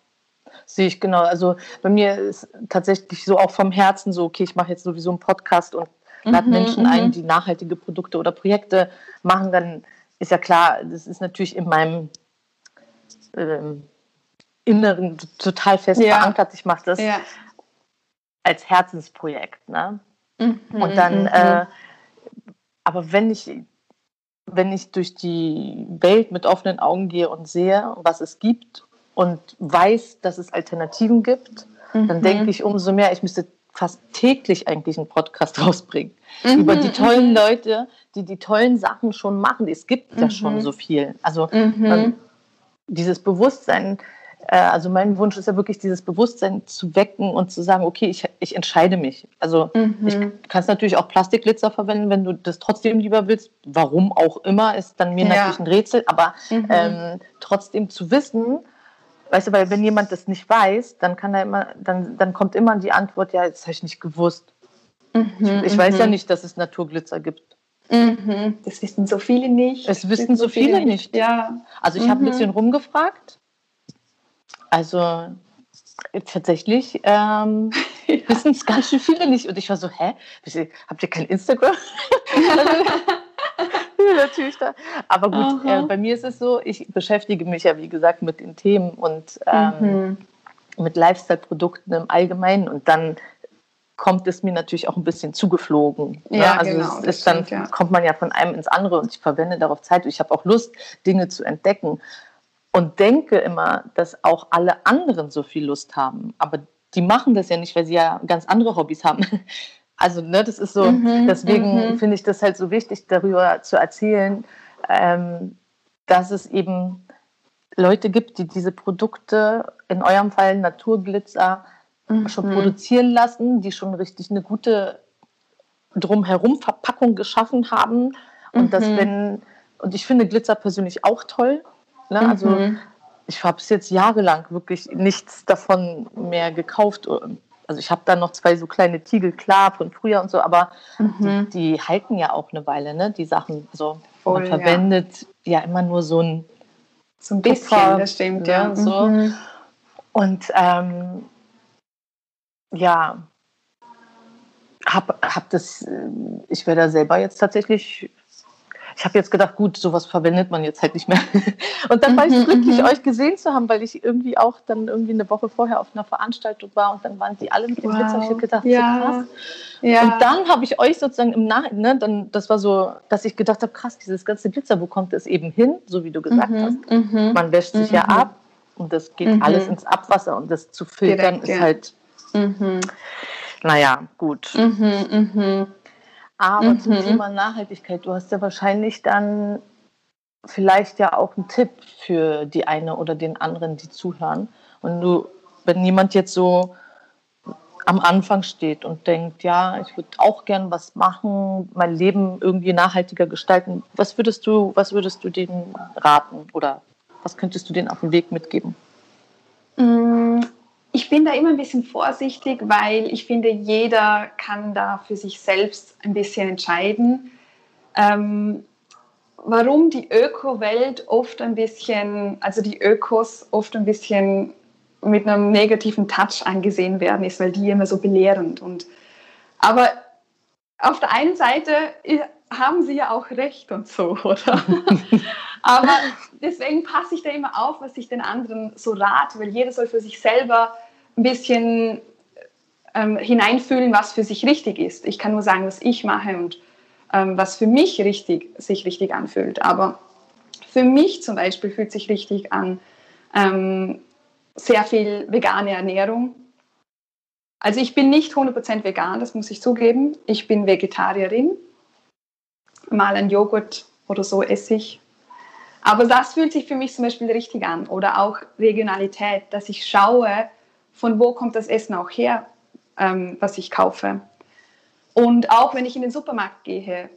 sehe ich genau. Also bei mir ist tatsächlich so auch vom Herzen so, okay, ich mache jetzt sowieso einen Podcast und lade mhm, Menschen ein, mhm. die nachhaltige Produkte oder Projekte machen, dann ist ja klar, das ist natürlich in meinem ähm, Inneren total fest ja. verankert. Ich mache das ja. als Herzensprojekt. Ne? Mhm, und dann, mhm. äh, aber wenn ich wenn ich durch die Welt mit offenen Augen gehe und sehe, was es gibt und weiß, dass es Alternativen gibt, mhm. dann denke ich umso mehr, ich müsste fast täglich eigentlich einen Podcast rausbringen mhm. über die tollen mhm. Leute, die die tollen Sachen schon machen. Es gibt mhm. ja schon so viel. Also man, dieses Bewusstsein, also mein Wunsch ist ja wirklich, dieses Bewusstsein zu wecken und zu sagen, okay, ich, ich entscheide mich. Also mhm. ich kann es natürlich auch Plastikglitzer verwenden, wenn du das trotzdem lieber willst. Warum auch immer, ist dann mir ja. natürlich ein Rätsel. Aber mhm. ähm, trotzdem zu wissen, weißt du, weil wenn jemand das nicht weiß, dann kann er immer, dann, dann kommt immer die Antwort, ja, das habe ich nicht gewusst. Mhm. ich, ich weiß ja mhm. nicht, dass es Naturglitzer gibt. Mhm. Das wissen so viele nicht. Es wissen so viele, viele nicht. Ja. Also ich habe ein bisschen rumgefragt also tatsächlich ähm, ja. wissen es ganz schön viele nicht. Und ich war so, hä? Habt ihr kein Instagram? natürlich da. Aber gut, äh, bei mir ist es so, ich beschäftige mich ja, wie gesagt, mit den Themen und ähm, mhm. mit Lifestyle-Produkten im Allgemeinen und dann kommt es mir natürlich auch ein bisschen zugeflogen. Ne? Ja, also genau, es ist dann stimmt, ja. kommt man ja von einem ins andere und ich verwende darauf Zeit. Ich habe auch Lust, Dinge zu entdecken und denke immer, dass auch alle anderen so viel Lust haben. Aber die machen das ja nicht, weil sie ja ganz andere Hobbys haben. Also, ne, das ist so, mhm, deswegen mhm. finde ich das halt so wichtig, darüber zu erzählen, ähm, dass es eben Leute gibt, die diese Produkte, in eurem Fall Naturglitzer, mhm. schon produzieren lassen, die schon richtig eine gute drumherum Verpackung geschaffen haben. Und das, mhm. wenn, und ich finde Glitzer persönlich auch toll. Ne? Also mhm. ich habe es jetzt jahrelang wirklich nichts davon mehr gekauft. Also ich habe da noch zwei so kleine Tiegel klar von früher und so, aber mhm. die, die, halten ja auch eine Weile, ne? Die Sachen. So, Voll, man verwendet ja. ja. immer nur so ein, so ein bisschen, Puffer, das stimmt, ne? ja. So. Mhm. Und ähm, ja, habe hab das, ich werde da selber jetzt tatsächlich ich habe jetzt gedacht, gut, sowas verwendet man jetzt halt nicht mehr. Und dann war ich mhm, glücklich, mhm. euch gesehen zu haben, weil ich irgendwie auch dann irgendwie eine Woche vorher auf einer Veranstaltung war und dann waren die alle mit dem wow. Glitzer. Ich gedacht, ja. so krass. Ja. Und dann habe ich euch sozusagen im Nachhinein, ne, dann, das war so, dass ich gedacht habe, krass, dieses ganze Glitzer, wo kommt es eben hin, so wie du gesagt mhm. hast. Mhm. Man wäscht sich ja mhm. ab und das geht mhm. alles ins Abwasser und das zu filtern Direkt, ist ja. halt, naja, gut. Aber mhm. zum Thema Nachhaltigkeit, du hast ja wahrscheinlich dann vielleicht ja auch einen Tipp für die eine oder den anderen, die zuhören. Und du, wenn jemand jetzt so am Anfang steht und denkt, ja, ich würde auch gern was machen, mein Leben irgendwie nachhaltiger gestalten, was würdest du, was würdest du denen raten oder was könntest du denen auf den Weg mitgeben? Ich bin da immer ein bisschen vorsichtig, weil ich finde, jeder kann da für sich selbst ein bisschen entscheiden. Ähm, warum die Öko-Welt oft ein bisschen, also die Ökos oft ein bisschen mit einem negativen Touch angesehen werden, ist, weil die immer so belehrend und aber auf der einen Seite haben sie ja auch recht und so, oder? Aber deswegen passe ich da immer auf, was ich den anderen so rate, weil jeder soll für sich selber ein bisschen ähm, hineinfühlen, was für sich richtig ist. Ich kann nur sagen, was ich mache und ähm, was für mich richtig, sich richtig anfühlt. Aber für mich zum Beispiel fühlt sich richtig an ähm, sehr viel vegane Ernährung. Also ich bin nicht 100% vegan, das muss ich zugeben. Ich bin Vegetarierin. Mal ein Joghurt oder so esse ich. Aber das fühlt sich für mich zum Beispiel richtig an. Oder auch Regionalität, dass ich schaue, von wo kommt das Essen auch her, ähm, was ich kaufe. Und auch wenn ich in den Supermarkt gehe,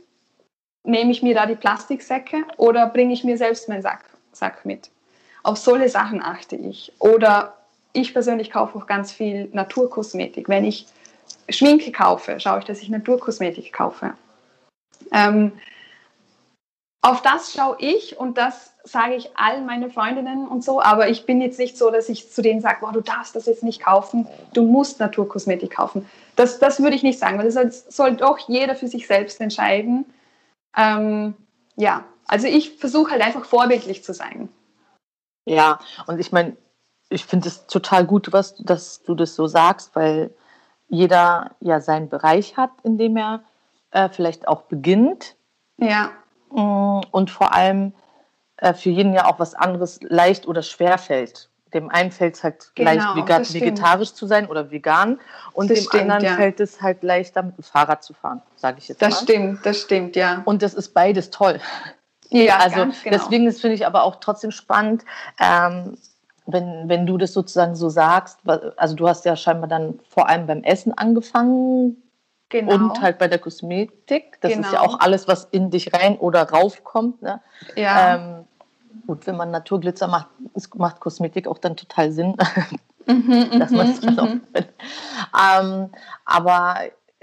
nehme ich mir da die Plastiksäcke oder bringe ich mir selbst meinen Sack, Sack mit. Auf solche Sachen achte ich. Oder ich persönlich kaufe auch ganz viel Naturkosmetik. Wenn ich Schminke kaufe, schaue ich, dass ich Naturkosmetik kaufe. Ähm, auf das schaue ich und das sage ich all meine Freundinnen und so, aber ich bin jetzt nicht so, dass ich zu denen sage, du darfst das jetzt nicht kaufen, du musst Naturkosmetik kaufen. Das, das würde ich nicht sagen, weil das soll doch jeder für sich selbst entscheiden. Ähm, ja, also ich versuche halt einfach vorbildlich zu sein. Ja, und ich meine, ich finde es total gut, was, dass du das so sagst, weil jeder ja seinen Bereich hat, in dem er äh, vielleicht auch beginnt. Ja. Mm, und vor allem äh, für jeden ja auch was anderes leicht oder schwer fällt. Dem einen fällt es halt genau, leicht vegan, vegetarisch zu sein oder vegan und das dem stimmt, anderen ja. fällt es halt leichter mit dem Fahrrad zu fahren, sage ich jetzt das mal. Das stimmt, das stimmt, ja. Und das ist beides toll. Ja, also genau. deswegen finde ich aber auch trotzdem spannend, ähm, wenn, wenn du das sozusagen so sagst, also du hast ja scheinbar dann vor allem beim Essen angefangen, Genau. Und halt bei der Kosmetik. Das genau. ist ja genau. auch alles, was in dich rein oder raufkommt. Ne? Ja. Ähm, gut, wenn man Naturglitzer macht, macht Kosmetik auch dann total Sinn, mhm, dass man es dann auch mhm. ähm, Aber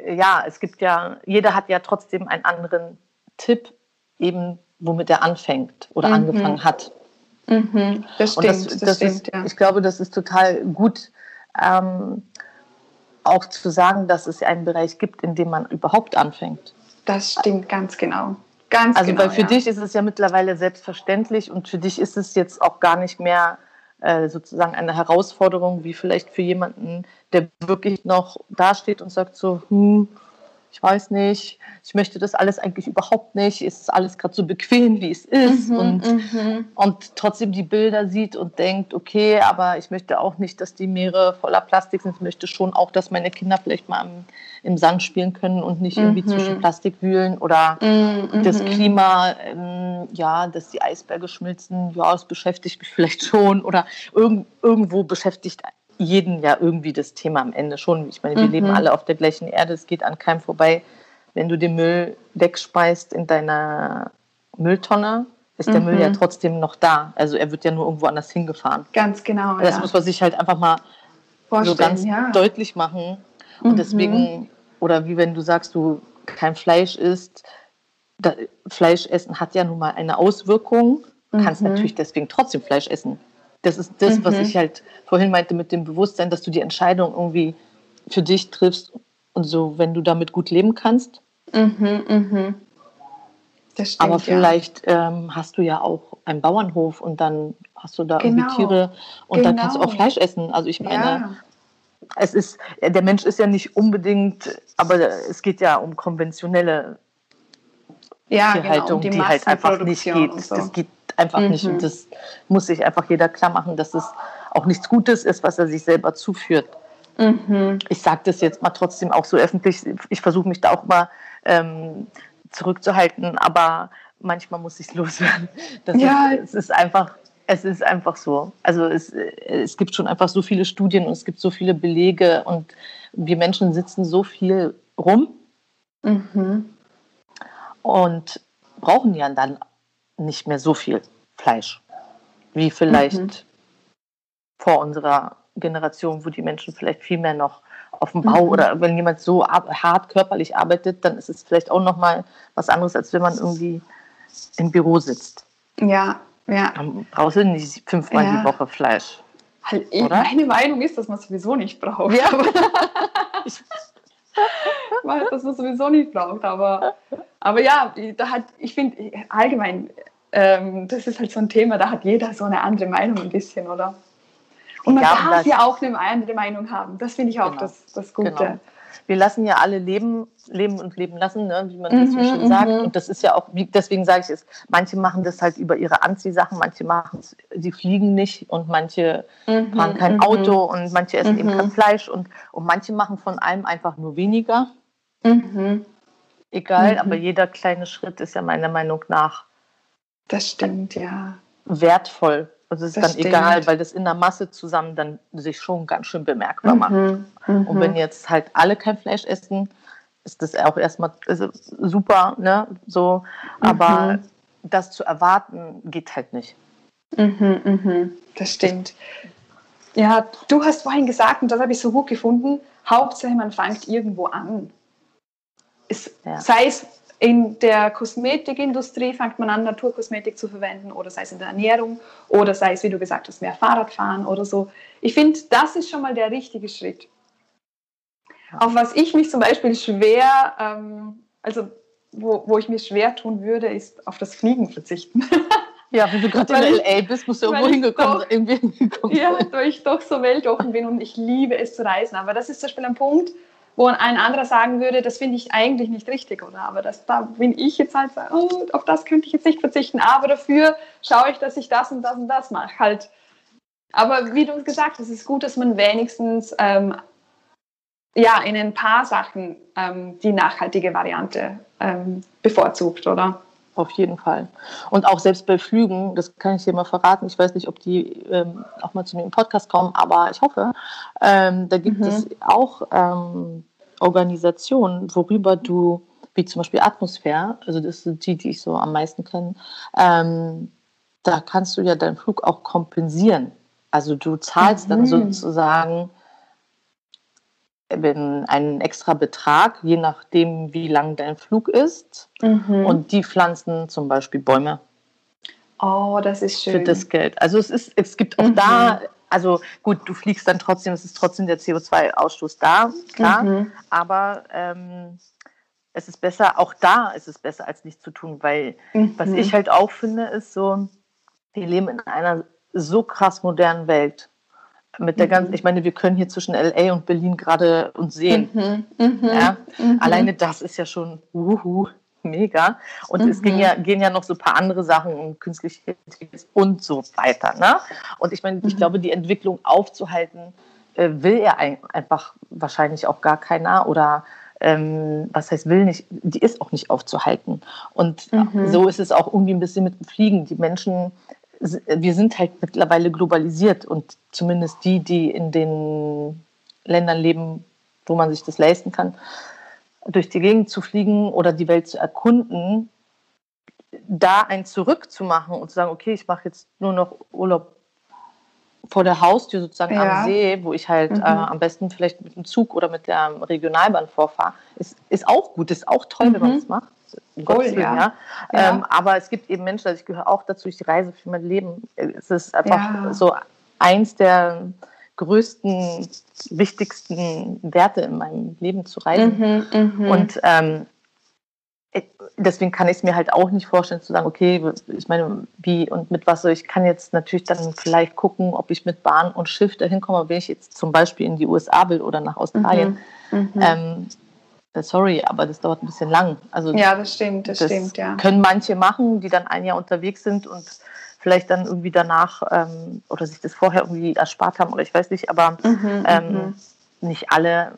ja, es gibt ja, jeder hat ja trotzdem einen anderen Tipp, eben womit er anfängt oder mhm. angefangen hat. Mhm, das stimmt, das, das, das stimmt, ist, ja. Ich glaube, das ist total gut, ähm, auch zu sagen, dass es einen Bereich gibt, in dem man überhaupt anfängt. Das stimmt ganz genau. Ganz also genau, weil für ja. dich ist es ja mittlerweile selbstverständlich und für dich ist es jetzt auch gar nicht mehr äh, sozusagen eine Herausforderung wie vielleicht für jemanden, der wirklich noch dasteht und sagt so, hm, ich weiß nicht, ich möchte das alles eigentlich überhaupt nicht, ist alles gerade so bequem, wie es ist mhm, und, mhm. und trotzdem die Bilder sieht und denkt, okay, aber ich möchte auch nicht, dass die Meere voller Plastik sind, ich möchte schon auch, dass meine Kinder vielleicht mal im, im Sand spielen können und nicht irgendwie mhm. zwischen Plastik wühlen oder mhm, das mhm. Klima, ähm, ja, dass die Eisberge schmilzen, ja, das beschäftigt mich vielleicht schon oder irgend, irgendwo beschäftigt jeden ja irgendwie das Thema am Ende schon. Ich meine, wir mhm. leben alle auf der gleichen Erde, es geht an keinem vorbei. Wenn du den Müll wegspeist in deiner Mülltonne, ist der mhm. Müll ja mhm. trotzdem noch da. Also er wird ja nur irgendwo anders hingefahren. Ganz genau. Das ja. muss man sich halt einfach mal Vorstellen, so ganz ja. deutlich machen. Und mhm. deswegen, oder wie wenn du sagst, du kein Fleisch isst, Fleisch essen hat ja nun mal eine Auswirkung. Du kannst mhm. natürlich deswegen trotzdem Fleisch essen. Das ist das, mhm. was ich halt vorhin meinte mit dem Bewusstsein, dass du die Entscheidung irgendwie für dich triffst und so, wenn du damit gut leben kannst. Mhm, mhm. Das stimmt, Aber vielleicht ja. ähm, hast du ja auch einen Bauernhof und dann hast du da genau. irgendwie Tiere und genau. dann kannst du auch genau. Fleisch essen. Also ich meine, ja. es ist, der Mensch ist ja nicht unbedingt, aber es geht ja um konventionelle ja, Tierhaltung, genau, um die, die halt einfach nicht geht. So. Das geht einfach mhm. nicht. Und mhm. das muss sich einfach jeder klar machen, dass es auch nichts Gutes ist, was er sich selber zuführt. Mhm. Ich sage das jetzt mal trotzdem auch so öffentlich. Ich versuche mich da auch mal ähm, zurückzuhalten, aber manchmal muss ich es loswerden. Das ja. Ist, es ist einfach, es ist einfach so. Also es, es gibt schon einfach so viele Studien und es gibt so viele Belege und wir Menschen sitzen so viel rum mhm. und brauchen ja dann nicht mehr so viel Fleisch, wie vielleicht mhm. vor unserer Generation, wo die Menschen vielleicht viel mehr noch auf dem Bau mhm. oder wenn jemand so hart körperlich arbeitet, dann ist es vielleicht auch noch mal was anderes, als wenn man irgendwie im Büro sitzt. Ja, ja. Dann brauchst du nicht fünfmal ja. die Woche Fleisch. Halt, oder? Meine Meinung ist, dass man sowieso nicht braucht. Ja. dass man sowieso nicht braucht. Aber, aber ja, da hat, ich finde allgemein ähm, das ist halt so ein Thema, da hat jeder so eine andere Meinung ein bisschen, oder? Und man ja, darf ja auch eine andere Meinung haben. Das finde ich auch genau. das, das Gute. Genau. Wir lassen ja alle leben, leben und leben lassen, ne? wie man das so mhm, schön sagt. Mhm. Und das ist ja auch, deswegen sage ich es, manche machen das halt über ihre Anziehsachen, manche machen es, sie fliegen nicht und manche mhm, fahren kein mhm. Auto und manche essen eben kein Fleisch und, und manche machen von allem einfach nur weniger. Egal, aber jeder kleine Schritt ist ja meiner Meinung nach das stimmt, ja. Wertvoll. Also es ist das dann stimmt. egal, weil das in der Masse zusammen dann sich schon ganz schön bemerkbar macht. Mhm, und wenn mhm. jetzt halt alle kein Fleisch essen, ist das auch erstmal also super, ne? So, aber mhm. das zu erwarten geht halt nicht. Mhm, mhm. Das stimmt. Ja, du hast vorhin gesagt, und das habe ich so gut gefunden, Hauptsache man fängt irgendwo an. Es, ja. Sei es in der Kosmetikindustrie fängt man an, Naturkosmetik zu verwenden oder sei es in der Ernährung oder sei es, wie du gesagt hast, mehr Fahrradfahren oder so. Ich finde, das ist schon mal der richtige Schritt. Auf was ich mich zum Beispiel schwer, ähm, also wo, wo ich mir schwer tun würde, ist auf das Fliegen verzichten. Ja, wenn du gerade in LA bist, musst du irgendwo hingekommen, doch, irgendwie hingekommen Ja, weil ich doch so weltoffen bin und ich liebe es zu reisen. Aber das ist zum Beispiel ein Punkt, wo ein anderer sagen würde, das finde ich eigentlich nicht richtig, oder? Aber das, da bin ich jetzt halt, oh, auf das könnte ich jetzt nicht verzichten, aber dafür schaue ich, dass ich das und das und das mache. Halt. Aber wie du gesagt hast, es ist gut, dass man wenigstens ähm, ja, in ein paar Sachen ähm, die nachhaltige Variante ähm, bevorzugt, oder? Auf jeden Fall. Und auch selbst bei Flügen, das kann ich dir mal verraten, ich weiß nicht, ob die ähm, auch mal zu mir im Podcast kommen, aber ich hoffe, ähm, da gibt mhm. es auch Organisationen, worüber du, wie zum Beispiel Atmosphäre, also das sind die, die ich so am meisten kenne, ähm, da kannst du ja deinen Flug auch kompensieren. Also du zahlst mhm. dann sozusagen einen extra Betrag, je nachdem, wie lang dein Flug ist. Mhm. Und die pflanzen zum Beispiel Bäume. Oh, das ist schön. Für das Geld. Also es ist, es gibt auch mhm. da also gut, du fliegst dann trotzdem, es ist trotzdem der CO2-Ausstoß da, klar, mhm. aber ähm, es ist besser, auch da ist es besser, als nichts zu tun, weil mhm. was ich halt auch finde, ist so, wir leben in einer so krass modernen Welt. Mit der mhm. ganzen, ich meine, wir können hier zwischen LA und Berlin gerade uns sehen. Mhm. Mhm. Ja? Mhm. Alleine das ist ja schon uhu, mega. Und es ging ja, gehen ja noch so ein paar andere Sachen um künstliche Intelligenz und so weiter. Ne? Und ich meine, ich glaube, die Entwicklung aufzuhalten, äh, will er einfach wahrscheinlich auch gar keiner oder ähm, was heißt will nicht, die ist auch nicht aufzuhalten. Und mhm. so ist es auch irgendwie ein bisschen mit dem Fliegen. Die Menschen, wir sind halt mittlerweile globalisiert und zumindest die, die in den Ländern leben, wo man sich das leisten kann, durch die Gegend zu fliegen oder die Welt zu erkunden, da ein Zurück zu machen und zu sagen, okay, ich mache jetzt nur noch Urlaub vor der Haustür sozusagen ja. am See, wo ich halt mhm. äh, am besten vielleicht mit dem Zug oder mit der Regionalbahn vorfahre, ist, ist auch gut, ist auch toll, mhm. wenn man das macht. Cool, ja. ja. ja. Ähm, aber es gibt eben Menschen, also ich gehöre auch dazu, ich reise für mein Leben. Es ist einfach so eins der größten, wichtigsten Werte in meinem Leben zu reisen. Mhm, mhm. und ähm, deswegen kann ich es mir halt auch nicht vorstellen zu sagen, okay, ich meine, wie und mit was soll ich kann jetzt natürlich dann vielleicht gucken, ob ich mit Bahn und Schiff dahin komme, wenn ich jetzt zum Beispiel in die USA will oder nach Australien. Mhm, mhm. ähm, äh, sorry, aber das dauert ein bisschen lang. Also ja, das stimmt, das, das stimmt, ja. Können manche machen, die dann ein Jahr unterwegs sind und vielleicht dann irgendwie danach ähm, oder sich das vorher irgendwie erspart haben oder ich weiß nicht, aber mhm, ähm, mhm. nicht alle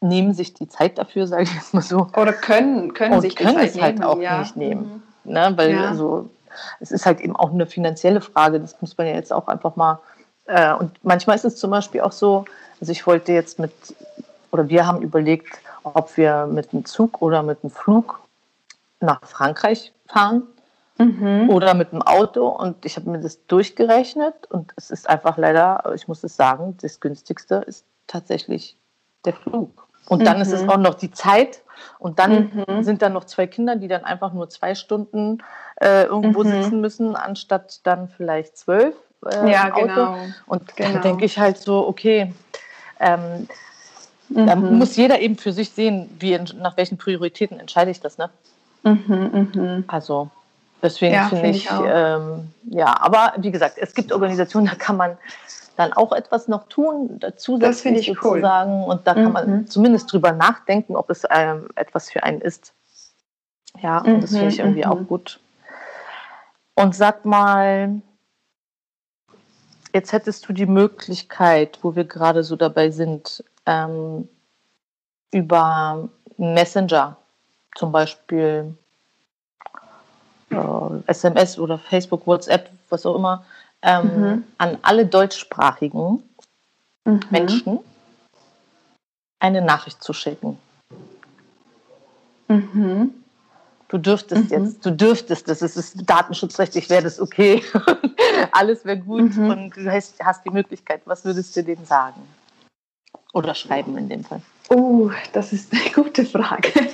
nehmen sich die Zeit dafür, sage ich jetzt mal so. Oder können, können und sich können die Zeit es halt nehmen, auch ja. nicht nehmen. Mhm. Ne? Weil ja. also, es ist halt eben auch eine finanzielle Frage, das muss man ja jetzt auch einfach mal. Äh, und manchmal ist es zum Beispiel auch so, also ich wollte jetzt mit, oder wir haben überlegt, ob wir mit dem Zug oder mit dem Flug nach Frankreich fahren mhm. oder mit dem Auto. Und ich habe mir das durchgerechnet und es ist einfach leider, ich muss es sagen, das günstigste ist tatsächlich der Flug. Und dann mhm. ist es mhm. auch noch die Zeit. Und dann mhm. sind da noch zwei Kinder, die dann einfach nur zwei Stunden äh, irgendwo mhm. sitzen müssen, anstatt dann vielleicht zwölf äh, ja, Auto. Genau. Und genau. dann denke ich halt so, okay, ähm, da mhm. muss jeder eben für sich sehen, wie, nach welchen Prioritäten entscheide ich das. Ne? Mhm, also deswegen ja, finde ich, find ich ähm, ja, aber wie gesagt, es gibt Organisationen, da kann man dann auch etwas noch tun, zusätzlich sozusagen. Cool. Und da kann man mhm. zumindest drüber nachdenken, ob es ähm, etwas für einen ist. Ja, und das finde ich mhm, irgendwie auch mhm. gut. Und sag mal, jetzt hättest du die Möglichkeit, wo wir gerade so dabei sind, ähm, über Messenger zum Beispiel äh, SMS oder Facebook, WhatsApp, was auch immer, ähm, mhm. an alle deutschsprachigen mhm. Menschen eine Nachricht zu schicken. Mhm. Du dürftest mhm. jetzt, du dürftest, das ist, ist datenschutzrechtlich, wäre das okay. Alles wäre gut mhm. und du hast, hast die Möglichkeit. Was würdest du denen sagen? Oder schreiben in dem Fall? Oh, das ist eine gute Frage.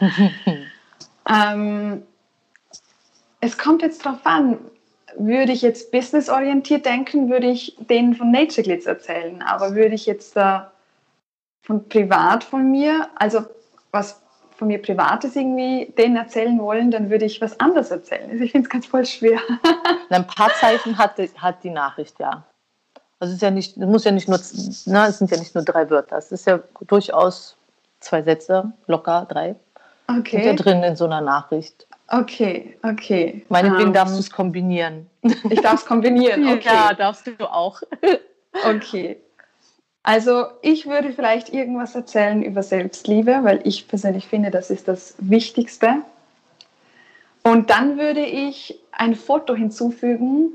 ähm, es kommt jetzt darauf an, würde ich jetzt businessorientiert denken, würde ich denen von Nature Glitz erzählen. Aber würde ich jetzt äh, von privat von mir, also was von mir Privates irgendwie denen erzählen wollen, dann würde ich was anderes erzählen. Also ich finde es ganz voll schwer. Ein paar Zeichen hat, hat die Nachricht, ja. Also es ist ja nicht, muss ja nicht nur, na, es sind ja nicht nur drei Wörter. Es ist ja durchaus zwei Sätze, locker drei. Okay. Sind ja drin in so einer Nachricht. Okay, okay. Meinetwegen um, darfst du es kombinieren. Ich darf es kombinieren, okay. Ja, darfst du auch. okay. Also ich würde vielleicht irgendwas erzählen über Selbstliebe, weil ich persönlich finde, das ist das Wichtigste. Und dann würde ich ein Foto hinzufügen.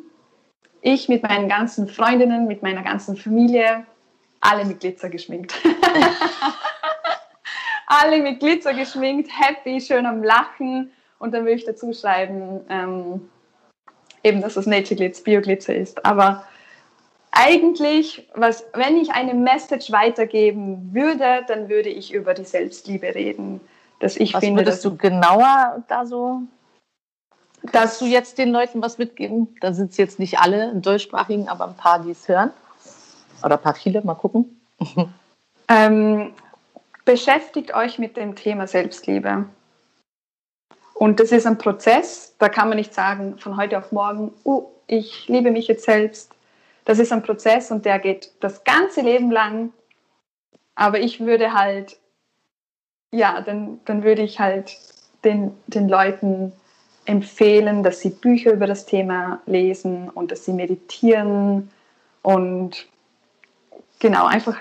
Ich mit meinen ganzen Freundinnen, mit meiner ganzen Familie, alle mit Glitzer geschminkt. alle mit Glitzer geschminkt, happy, schön am Lachen und dann würde ich dazu schreiben, ähm, eben, dass es Nature Glitz, Bioglitzer ist. Aber eigentlich, was, wenn ich eine Message weitergeben würde, dann würde ich über die Selbstliebe reden. Dass ich was finde, würdest du genauer da so, dass du jetzt den Leuten was mitgeben? Da sind es jetzt nicht alle deutschsprachigen, aber ein paar, die es hören. Oder ein paar viele, mal gucken. Ähm, beschäftigt euch mit dem Thema Selbstliebe Und das ist ein Prozess, da kann man nicht sagen von heute auf morgen, uh, ich liebe mich jetzt selbst. Das ist ein Prozess und der geht das ganze Leben lang. Aber ich würde halt, ja, dann, dann würde ich halt den, den Leuten empfehlen, dass sie Bücher über das Thema lesen und dass sie meditieren und genau einfach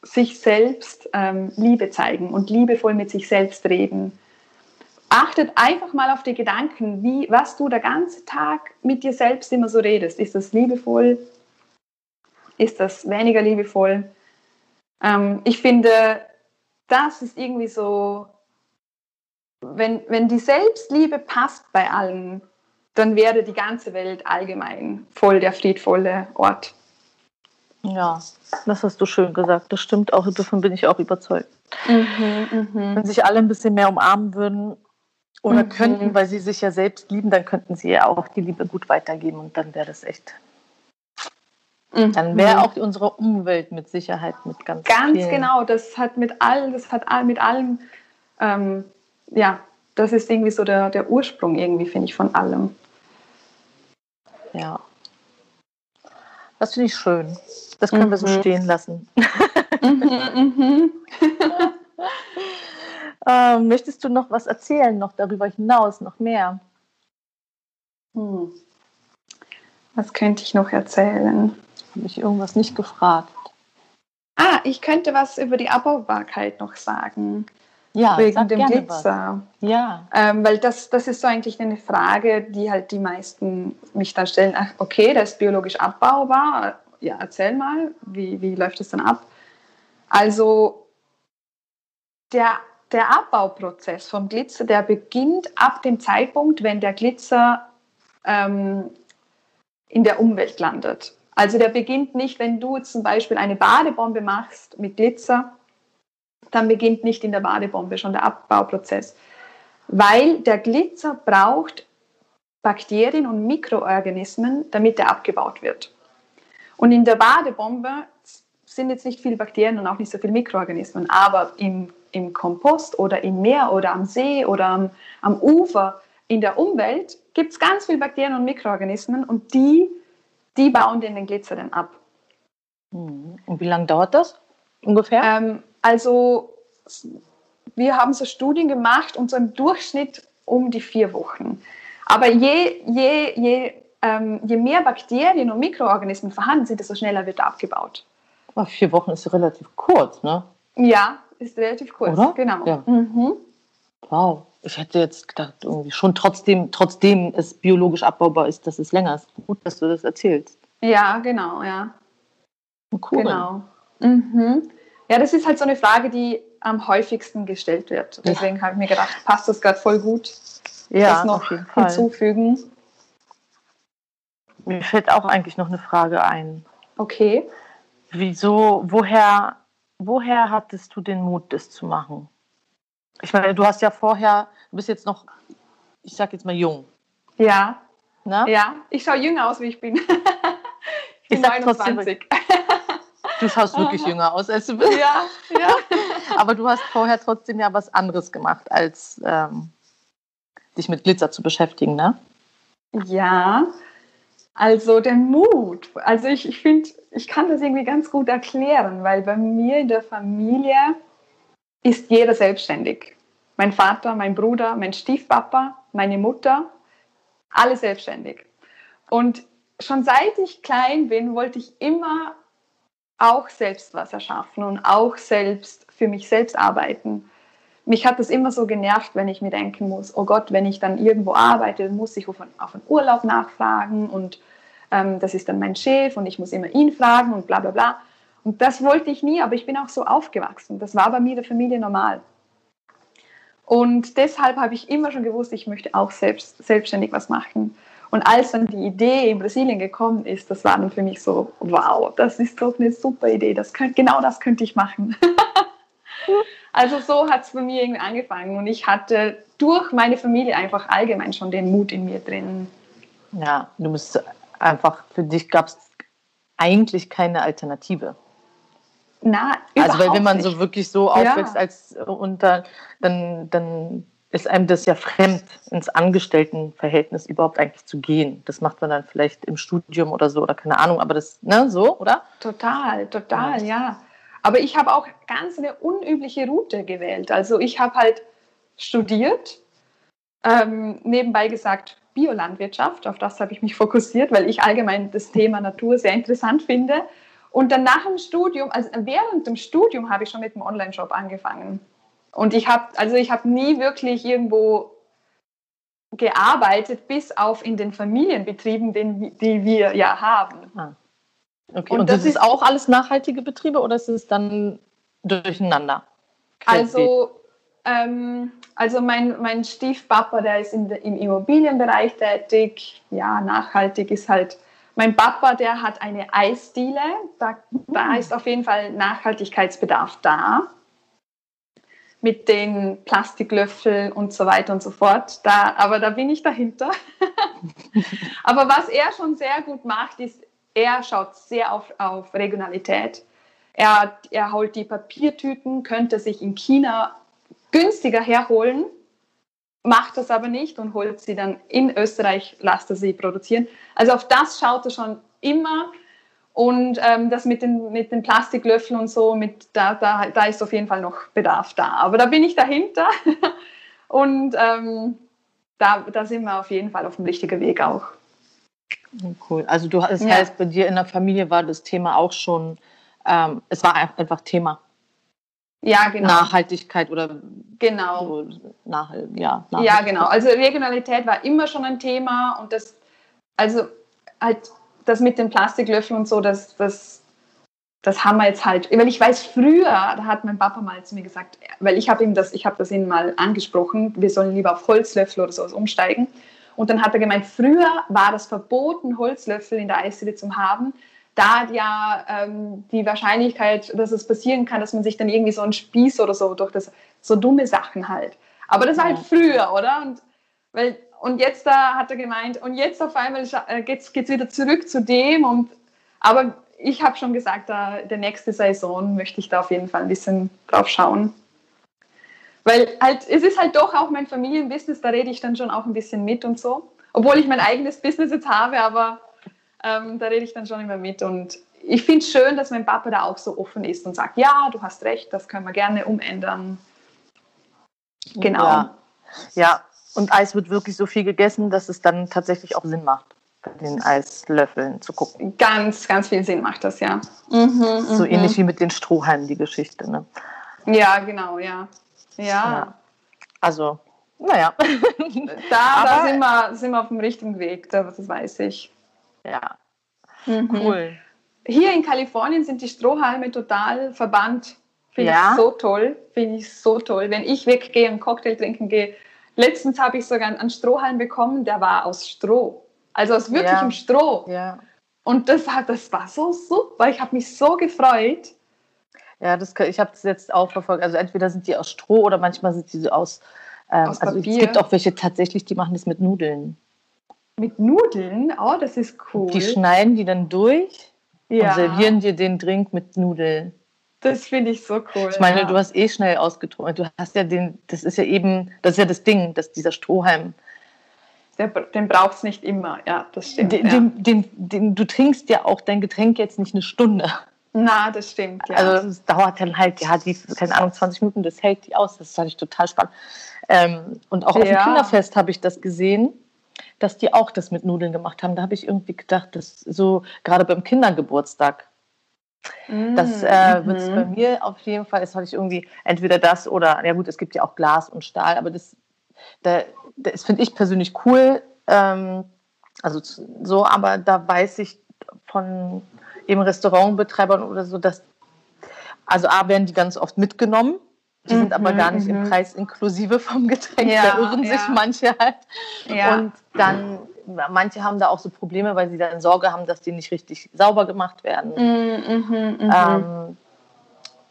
sich selbst ähm, Liebe zeigen und liebevoll mit sich selbst reden. Achtet einfach mal auf die Gedanken, wie, was du der ganze Tag mit dir selbst immer so redest. Ist das liebevoll? Ist das weniger liebevoll? Ähm, ich finde, das ist irgendwie so, wenn, wenn die Selbstliebe passt bei allen, dann wäre die ganze Welt allgemein voll der friedvolle Ort. Ja, das hast du schön gesagt. Das stimmt auch, davon bin ich auch überzeugt. Mhm, mh. Wenn sich alle ein bisschen mehr umarmen würden oder mhm. könnten, weil sie sich ja selbst lieben, dann könnten sie ja auch die Liebe gut weitergeben und dann wäre das echt. Mhm. Dann wäre auch unsere Umwelt mit Sicherheit mit ganz Ganz vielen. genau, das hat mit allem, das hat all, mit allem, ähm, ja, das ist irgendwie so der, der Ursprung irgendwie, finde ich, von allem. Ja. Das finde ich schön. Das können mhm. wir so mhm. stehen lassen. Mhm, mhm. ähm, möchtest du noch was erzählen, noch darüber hinaus, noch mehr? Hm. Was könnte ich noch erzählen? Habe ich irgendwas nicht gefragt? Ah, ich könnte was über die Abbaubarkeit noch sagen. Ja, wegen dem Glitzer. Was. Ja. Ähm, weil das, das ist so eigentlich eine Frage, die halt die meisten mich dann stellen. Ach, okay, das ist biologisch abbaubar ja, erzähl mal, wie, wie läuft es dann ab? Also der, der Abbauprozess vom Glitzer, der beginnt ab dem Zeitpunkt, wenn der Glitzer ähm, in der Umwelt landet. Also der beginnt nicht, wenn du zum Beispiel eine Badebombe machst mit Glitzer, dann beginnt nicht in der Badebombe schon der Abbauprozess, weil der Glitzer braucht Bakterien und Mikroorganismen, damit er abgebaut wird. Und in der Badebombe sind jetzt nicht viele Bakterien und auch nicht so viele Mikroorganismen, aber im, im Kompost oder im Meer oder am See oder am, am Ufer in der Umwelt gibt es ganz viele Bakterien und Mikroorganismen und die, die bauen den Glitzer dann ab. Hm. Und wie lange dauert das ungefähr? Ähm, also wir haben so Studien gemacht und so im Durchschnitt um die vier Wochen. Aber je, je, je ähm, je mehr Bakterien und Mikroorganismen vorhanden sind, desto schneller wird er abgebaut. Aber vier Wochen ist relativ kurz, ne? Ja, ist relativ kurz, Oder? genau. Ja. Mhm. Wow, ich hätte jetzt gedacht, irgendwie schon trotzdem, trotzdem es biologisch abbaubar ist, dass es länger ist. Gut, dass du das erzählst. Ja, genau, ja. Cool. Genau. Mhm. Ja, das ist halt so eine Frage, die am häufigsten gestellt wird. Deswegen ja. habe ich mir gedacht, passt das gerade voll gut, ja, das noch hinzufügen. Mir fällt auch eigentlich noch eine Frage ein. Okay. Wieso, woher, woher hattest du den Mut, das zu machen? Ich meine, du hast ja vorher, du bist jetzt noch, ich sag jetzt mal jung. Ja. Na? Ja, ich schaue jünger aus, wie ich bin. ich bin ich 29. du schaust wirklich jünger aus, als du bist. Ja, ja. Aber du hast vorher trotzdem ja was anderes gemacht, als ähm, dich mit Glitzer zu beschäftigen, ne? Ja, also der Mut. Also ich, ich finde, ich kann das irgendwie ganz gut erklären, weil bei mir in der Familie ist jeder selbstständig. Mein Vater, mein Bruder, mein Stiefpapa, meine Mutter, alle selbstständig. Und schon seit ich klein bin, wollte ich immer auch selbst was erschaffen und auch selbst für mich selbst arbeiten mich hat das immer so genervt, wenn ich mir denken muss, oh Gott, wenn ich dann irgendwo arbeite, muss ich auf einen, auf einen Urlaub nachfragen und ähm, das ist dann mein Chef und ich muss immer ihn fragen und bla bla bla. Und das wollte ich nie, aber ich bin auch so aufgewachsen. Das war bei mir der Familie normal. Und deshalb habe ich immer schon gewusst, ich möchte auch selbst, selbstständig was machen. Und als dann die Idee in Brasilien gekommen ist, das war dann für mich so, wow, das ist doch eine super Idee. Das könnt, genau das könnte ich machen. Also so hat es bei mir irgendwie angefangen und ich hatte durch meine Familie einfach allgemein schon den Mut in mir drin. Ja, du musst einfach, für dich gab es eigentlich keine Alternative. Na, also weil wenn man nicht. so wirklich so aufwächst ja. als unter, dann, dann ist einem das ja fremd, ins Angestelltenverhältnis überhaupt eigentlich zu gehen. Das macht man dann vielleicht im Studium oder so oder keine Ahnung, aber das, ne, so, oder? Total, total, ja. ja. Aber ich habe auch ganz eine unübliche Route gewählt. Also ich habe halt studiert, ähm, nebenbei gesagt Biolandwirtschaft, auf das habe ich mich fokussiert, weil ich allgemein das Thema Natur sehr interessant finde. Und dann nach dem Studium, also während dem Studium habe ich schon mit dem Online-Shop angefangen. Und ich habe, also ich habe nie wirklich irgendwo gearbeitet, bis auf in den Familienbetrieben, den, die wir ja haben. Ah. Okay. Und, Und das, das, ist auch alles nachhaltige Betriebe oder ist es dann durcheinander? Also, ähm, also mein, mein Stiefpapa, der ist in, im Immobilienbereich tätig. Ja, nachhaltig ist halt. Mein Papa, der hat eine Eisdiele. Da, da hm. ist auf jeden Fall Nachhaltigkeitsbedarf da mit den Plastiklöffeln und so weiter und so fort. Da, aber da bin ich dahinter. aber was er schon sehr gut macht, ist, er schaut sehr auf, auf Regionalität. Er, er holt die Papiertüten, könnte sich in China günstiger herholen, macht das aber nicht und holt sie dann in Österreich, lasst er sie produzieren. Also auf das schaut er schon immer und ähm, das mit den, mit den Plastiklöffeln und so, mit, da, da, da ist auf jeden Fall noch Bedarf da. Aber da bin ich dahinter. und ähm, da, da sind wir auf jeden Fall auf dem richtigen Weg auch. Cool. Also du, das ja. heißt, bei dir in der Familie war das Thema auch schon, ähm, es war einfach Thema. Ja, genau. Nachhaltigkeit oder genau. So nach, ja, ja, genau. Also Regionalität war immer schon ein Thema und das, also halt das mit den Plastiklöffeln und so, das, das, das haben wir jetzt halt, weil ich weiß, früher, da hat mein Papa mal zu mir gesagt, weil ich habe ihm das, ich habe das ihm mal angesprochen, wir sollen lieber auf Holzlöffel oder sowas umsteigen. Und dann hat er gemeint, früher war das verboten, Holzlöffel in der Eisdiele zu haben, da ja ähm, die Wahrscheinlichkeit, dass es passieren kann, dass man sich dann irgendwie so einen Spieß oder so durch das, so dumme Sachen halt. Aber das war halt früher, oder? Und, weil und jetzt da hat er gemeint, und jetzt auf einmal äh, geht es wieder zurück zu dem. Und, aber ich habe schon gesagt, da, der nächste Saison möchte ich da auf jeden Fall ein bisschen drauf schauen. Weil halt, es ist halt doch auch mein Familienbusiness, da rede ich dann schon auch ein bisschen mit und so. Obwohl ich mein eigenes Business jetzt habe, aber ähm, da rede ich dann schon immer mit. Und ich finde es schön, dass mein Papa da auch so offen ist und sagt, ja, du hast recht, das können wir gerne umändern. Genau. Ja, ja und Eis wird wirklich so viel gegessen, dass es dann tatsächlich auch Sinn macht, bei den Eislöffeln zu gucken. Ganz, ganz viel Sinn macht das, ja. Mhm, so mhm. ähnlich wie mit den Strohhalmen, die Geschichte. Ne? Ja, genau, ja. Ja. ja. Also, naja. Da, da sind, wir, sind wir auf dem richtigen Weg, das weiß ich. Ja. Mhm. Cool. Hier in Kalifornien sind die Strohhalme total verbannt. Finde ja. ich so toll. Finde ich so toll. Wenn ich weggehe und Cocktail trinken gehe, Letztens habe ich sogar einen Strohhalm bekommen, der war aus Stroh. Also aus wirklichem ja. Stroh. Ja. Und das, das war so super. Ich habe mich so gefreut. Ja, das, ich habe das jetzt auch verfolgt. Also entweder sind die aus Stroh oder manchmal sind die so aus. Ähm, aus also es gibt auch welche tatsächlich, die machen das mit Nudeln. Mit Nudeln? Oh, das ist cool. Die schneiden die dann durch ja. und servieren dir den Drink mit Nudeln. Das finde ich so cool. Ich meine, ja. du hast eh schnell ausgetrunken. Du hast ja den, das ist ja eben, das ist ja das Ding, dass dieser Strohhalm. Der, den braucht es nicht immer, ja, das stimmt. Den, ja. Den, den, du trinkst ja auch dein Getränk jetzt nicht eine Stunde. Na, das stimmt, ja. Also es dauert dann halt, ja, die, keine Ahnung, 20 Minuten, das hält die aus. Das fand ich total spannend. Ähm, und auch auf ja. dem Kinderfest habe ich das gesehen, dass die auch das mit Nudeln gemacht haben. Da habe ich irgendwie gedacht, dass so gerade beim Kindergeburtstag, das äh, mhm. wird es bei mir auf jeden Fall, das hatte ich irgendwie entweder das oder, ja gut, es gibt ja auch Glas und Stahl, aber das, da, das finde ich persönlich cool. Ähm, also so, aber da weiß ich von eben Restaurantbetreibern oder so, dass, also A, werden die ganz oft mitgenommen. Die sind aber gar nicht im mhm. Preis inklusive vom Getränk, ja, da irren ja. sich manche halt. Ja. Und dann manche haben da auch so Probleme, weil sie dann Sorge haben, dass die nicht richtig sauber gemacht werden. Mm, mm, ähm,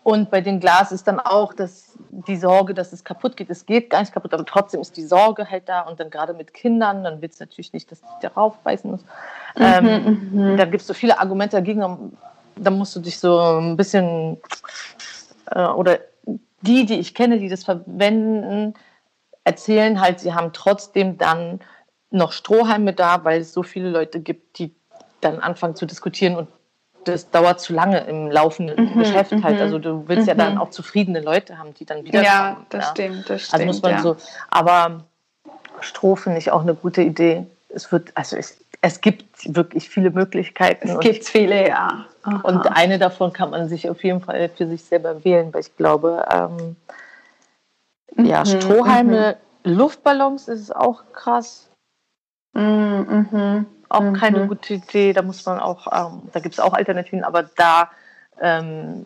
und bei dem Glas ist dann auch dass die Sorge, dass es kaputt geht. Es geht gar nicht kaputt, aber trotzdem ist die Sorge halt da. Und dann gerade mit Kindern, dann wird es natürlich nicht, dass die darauf beißen muss. Mhm, ähm, mhm. Da gibt es so viele Argumente dagegen. Da musst du dich so ein bisschen, äh, oder die, die ich kenne, die das verwenden, erzählen halt, sie haben trotzdem dann noch Strohhalme da, weil es so viele Leute gibt, die dann anfangen zu diskutieren und das dauert zu lange im laufenden mhm, Geschäft halt. Mhm, also du willst mhm. ja dann mhm. auch zufriedene Leute haben, die dann wieder. Ja, das ja. stimmt, das stimmt. Also muss man ja. so. Aber Stroh finde ich auch eine gute Idee. Es wird, also es, es gibt wirklich viele Möglichkeiten. Es gibt viele, ja. Aha. Und eine davon kann man sich auf jeden Fall für sich selber wählen, weil ich glaube, ähm, ja, mhm, Strohhalme, Luftballons ist auch krass. Mhm. Auch mhm. keine gute Idee. Da muss man auch, ähm, da gibt es auch Alternativen, aber da ähm,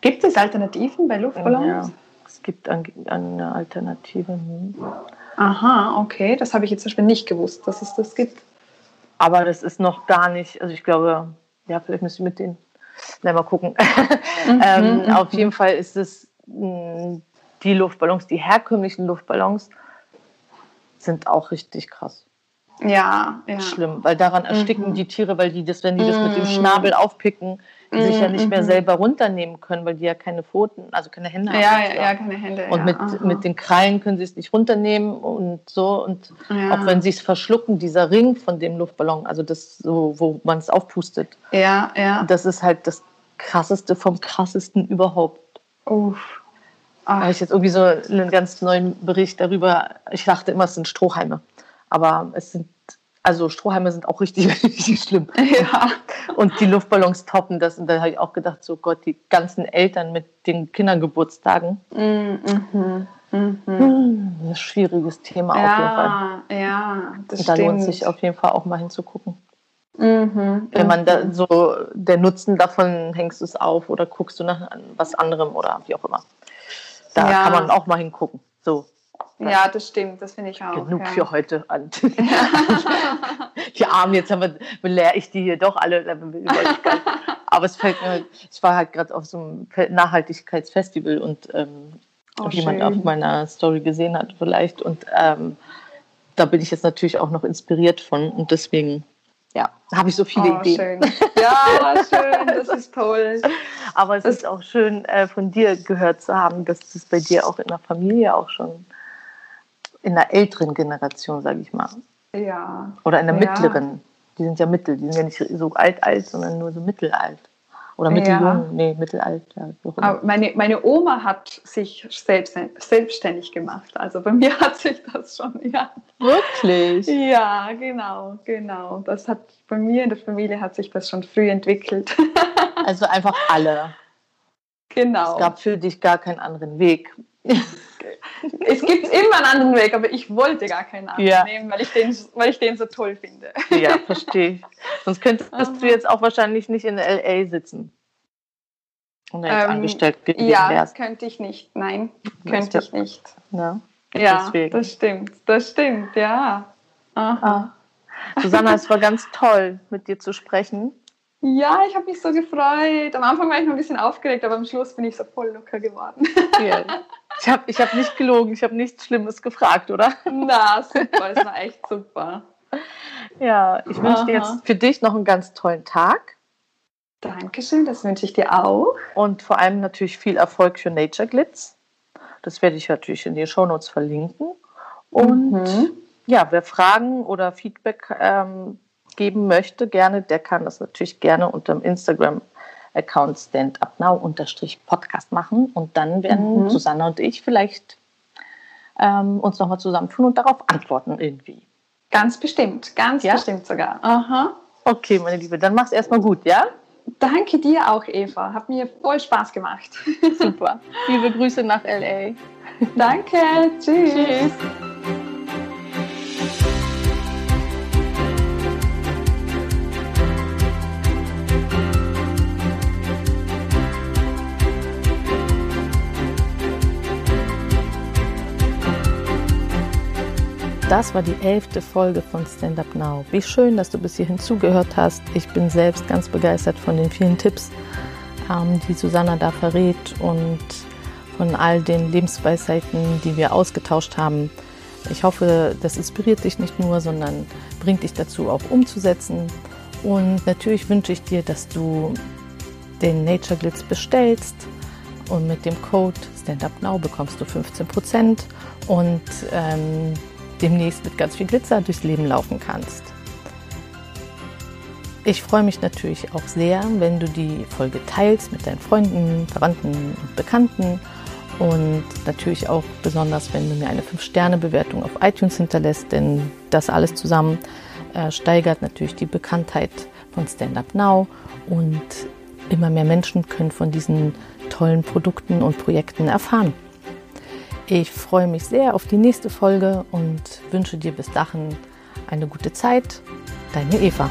gibt es Alternativen bei Luftballons? Ja, es gibt eine Alternative. Hm. Aha, okay. Das habe ich jetzt zum Beispiel nicht gewusst, dass es das gibt. Aber das ist noch gar nicht, also ich glaube, ja, vielleicht müssen wir mit denen na, mal gucken. Mhm, ähm, mhm. Auf jeden Fall ist es mh, hm, die Luftballons, die herkömmlichen Luftballons sind auch richtig krass. Ja, ja. Schlimm, weil daran ersticken mhm. die Tiere, weil die das, wenn die das mit dem mhm. Schnabel aufpicken, mhm. sich ja nicht mehr mhm. selber runternehmen können, weil die ja keine Pfoten, also keine Hände ja, haben. Ja, ja, keine Hände. Und ja. mit, mit den Krallen können sie es nicht runternehmen und so. Und ja. auch wenn sie es verschlucken, dieser Ring von dem Luftballon, also das so, wo man es aufpustet. Ja, ja. Das ist halt das krasseste vom krassesten überhaupt. Uff. Da habe ich jetzt irgendwie so einen ganz neuen Bericht darüber. Ich dachte immer, es sind Strohhalme. Aber es sind, also Strohhalme sind auch richtig, richtig schlimm. Ja. Und die Luftballons toppen das. Und da habe ich auch gedacht, so Gott, die ganzen Eltern mit den Kindergeburtstagen. Mhm. Mhm. Mhm. Hm, ein schwieriges Thema ja, auf jeden Fall. Ja, das und da stimmt. lohnt sich auf jeden Fall auch mal hinzugucken. Mhm, Wenn man da so, der Nutzen davon, hängst du es auf oder guckst du nach was anderem oder wie auch immer. Da ja. kann man auch mal hingucken. So. Ja, das stimmt, das finde ich auch. Genug ja. für heute. die Armen, jetzt haben wir, belehre ich die hier doch alle. Aber es fällt mir, ich war halt gerade auf so einem Nachhaltigkeitsfestival und ähm, oh, jemand auf meiner Story gesehen hat vielleicht. Und ähm, da bin ich jetzt natürlich auch noch inspiriert von und deswegen ja, habe ich so viele oh, Ideen. Schön. Ja, schön, das ist toll. Aber es das ist auch schön, äh, von dir gehört zu haben, dass das bei dir auch in der Familie auch schon in der älteren Generation, sage ich mal. Ja. Oder in der ja. mittleren. Die sind ja mittel, die sind ja nicht so alt, alt, sondern nur so mittelalt. Oder mitteljung, ja. nee, mittelalt. Ja, meine, meine Oma hat sich selbst, selbstständig gemacht. Also bei mir hat sich das schon, ja. Wirklich? Ja, genau, genau. Das hat bei mir in der Familie hat sich das schon früh entwickelt. also einfach alle. Genau. Es gab für dich gar keinen anderen Weg. es gibt immer einen anderen Weg, aber ich wollte gar keinen anderen ja. nehmen, weil ich, den, weil ich den so toll finde. Ja, verstehe ich. Sonst könntest du jetzt auch wahrscheinlich nicht in LA sitzen. Und jetzt ähm, angestellt gewesen Ja, wärst. könnte ich nicht. Nein, könnte ich nicht. Ja, ja das stimmt. Das stimmt, ja. Aha. Ah. Susanna, es war ganz toll, mit dir zu sprechen. Ja, ich habe mich so gefreut. Am Anfang war ich noch ein bisschen aufgeregt, aber am Schluss bin ich so voll locker geworden. Ja. Ich habe ich hab nicht gelogen, ich habe nichts Schlimmes gefragt, oder? Na, super, es war echt super. Ja, ich wünsche dir jetzt für dich noch einen ganz tollen Tag. Dankeschön, das wünsche ich dir auch. Und vor allem natürlich viel Erfolg für Nature Glitz. Das werde ich natürlich in den Shownotes verlinken. Und mhm. ja, wer Fragen oder Feedback ähm, geben möchte, gerne, der kann das natürlich gerne unter dem Instagram Account standupnow-podcast machen und dann werden mhm. Susanne und ich vielleicht ähm, uns nochmal zusammentun und darauf antworten irgendwie. Ganz bestimmt, ganz ja? bestimmt sogar. Aha. Okay, meine Liebe, dann mach's erstmal gut, ja? Danke dir auch, Eva. Hat mir voll Spaß gemacht. Super. Liebe Grüße nach LA. Danke. Tschüss. Tschüss. Das war die elfte Folge von Stand Up Now. Wie schön, dass du bis hierhin zugehört hast. Ich bin selbst ganz begeistert von den vielen Tipps, ähm, die Susanna da verrät und von all den Lebensweisheiten, die wir ausgetauscht haben. Ich hoffe, das inspiriert dich nicht nur, sondern bringt dich dazu, auch umzusetzen. Und natürlich wünsche ich dir, dass du den Nature Glitz bestellst und mit dem Code StandUpNow bekommst du 15% und ähm, demnächst mit ganz viel Glitzer durchs Leben laufen kannst. Ich freue mich natürlich auch sehr, wenn du die Folge teilst mit deinen Freunden, Verwandten und Bekannten und natürlich auch besonders, wenn du mir eine 5-Sterne-Bewertung auf iTunes hinterlässt, denn das alles zusammen äh, steigert natürlich die Bekanntheit von Stand Up Now und immer mehr Menschen können von diesen tollen Produkten und Projekten erfahren. Ich freue mich sehr auf die nächste Folge und wünsche dir bis dahin eine gute Zeit. Deine Eva.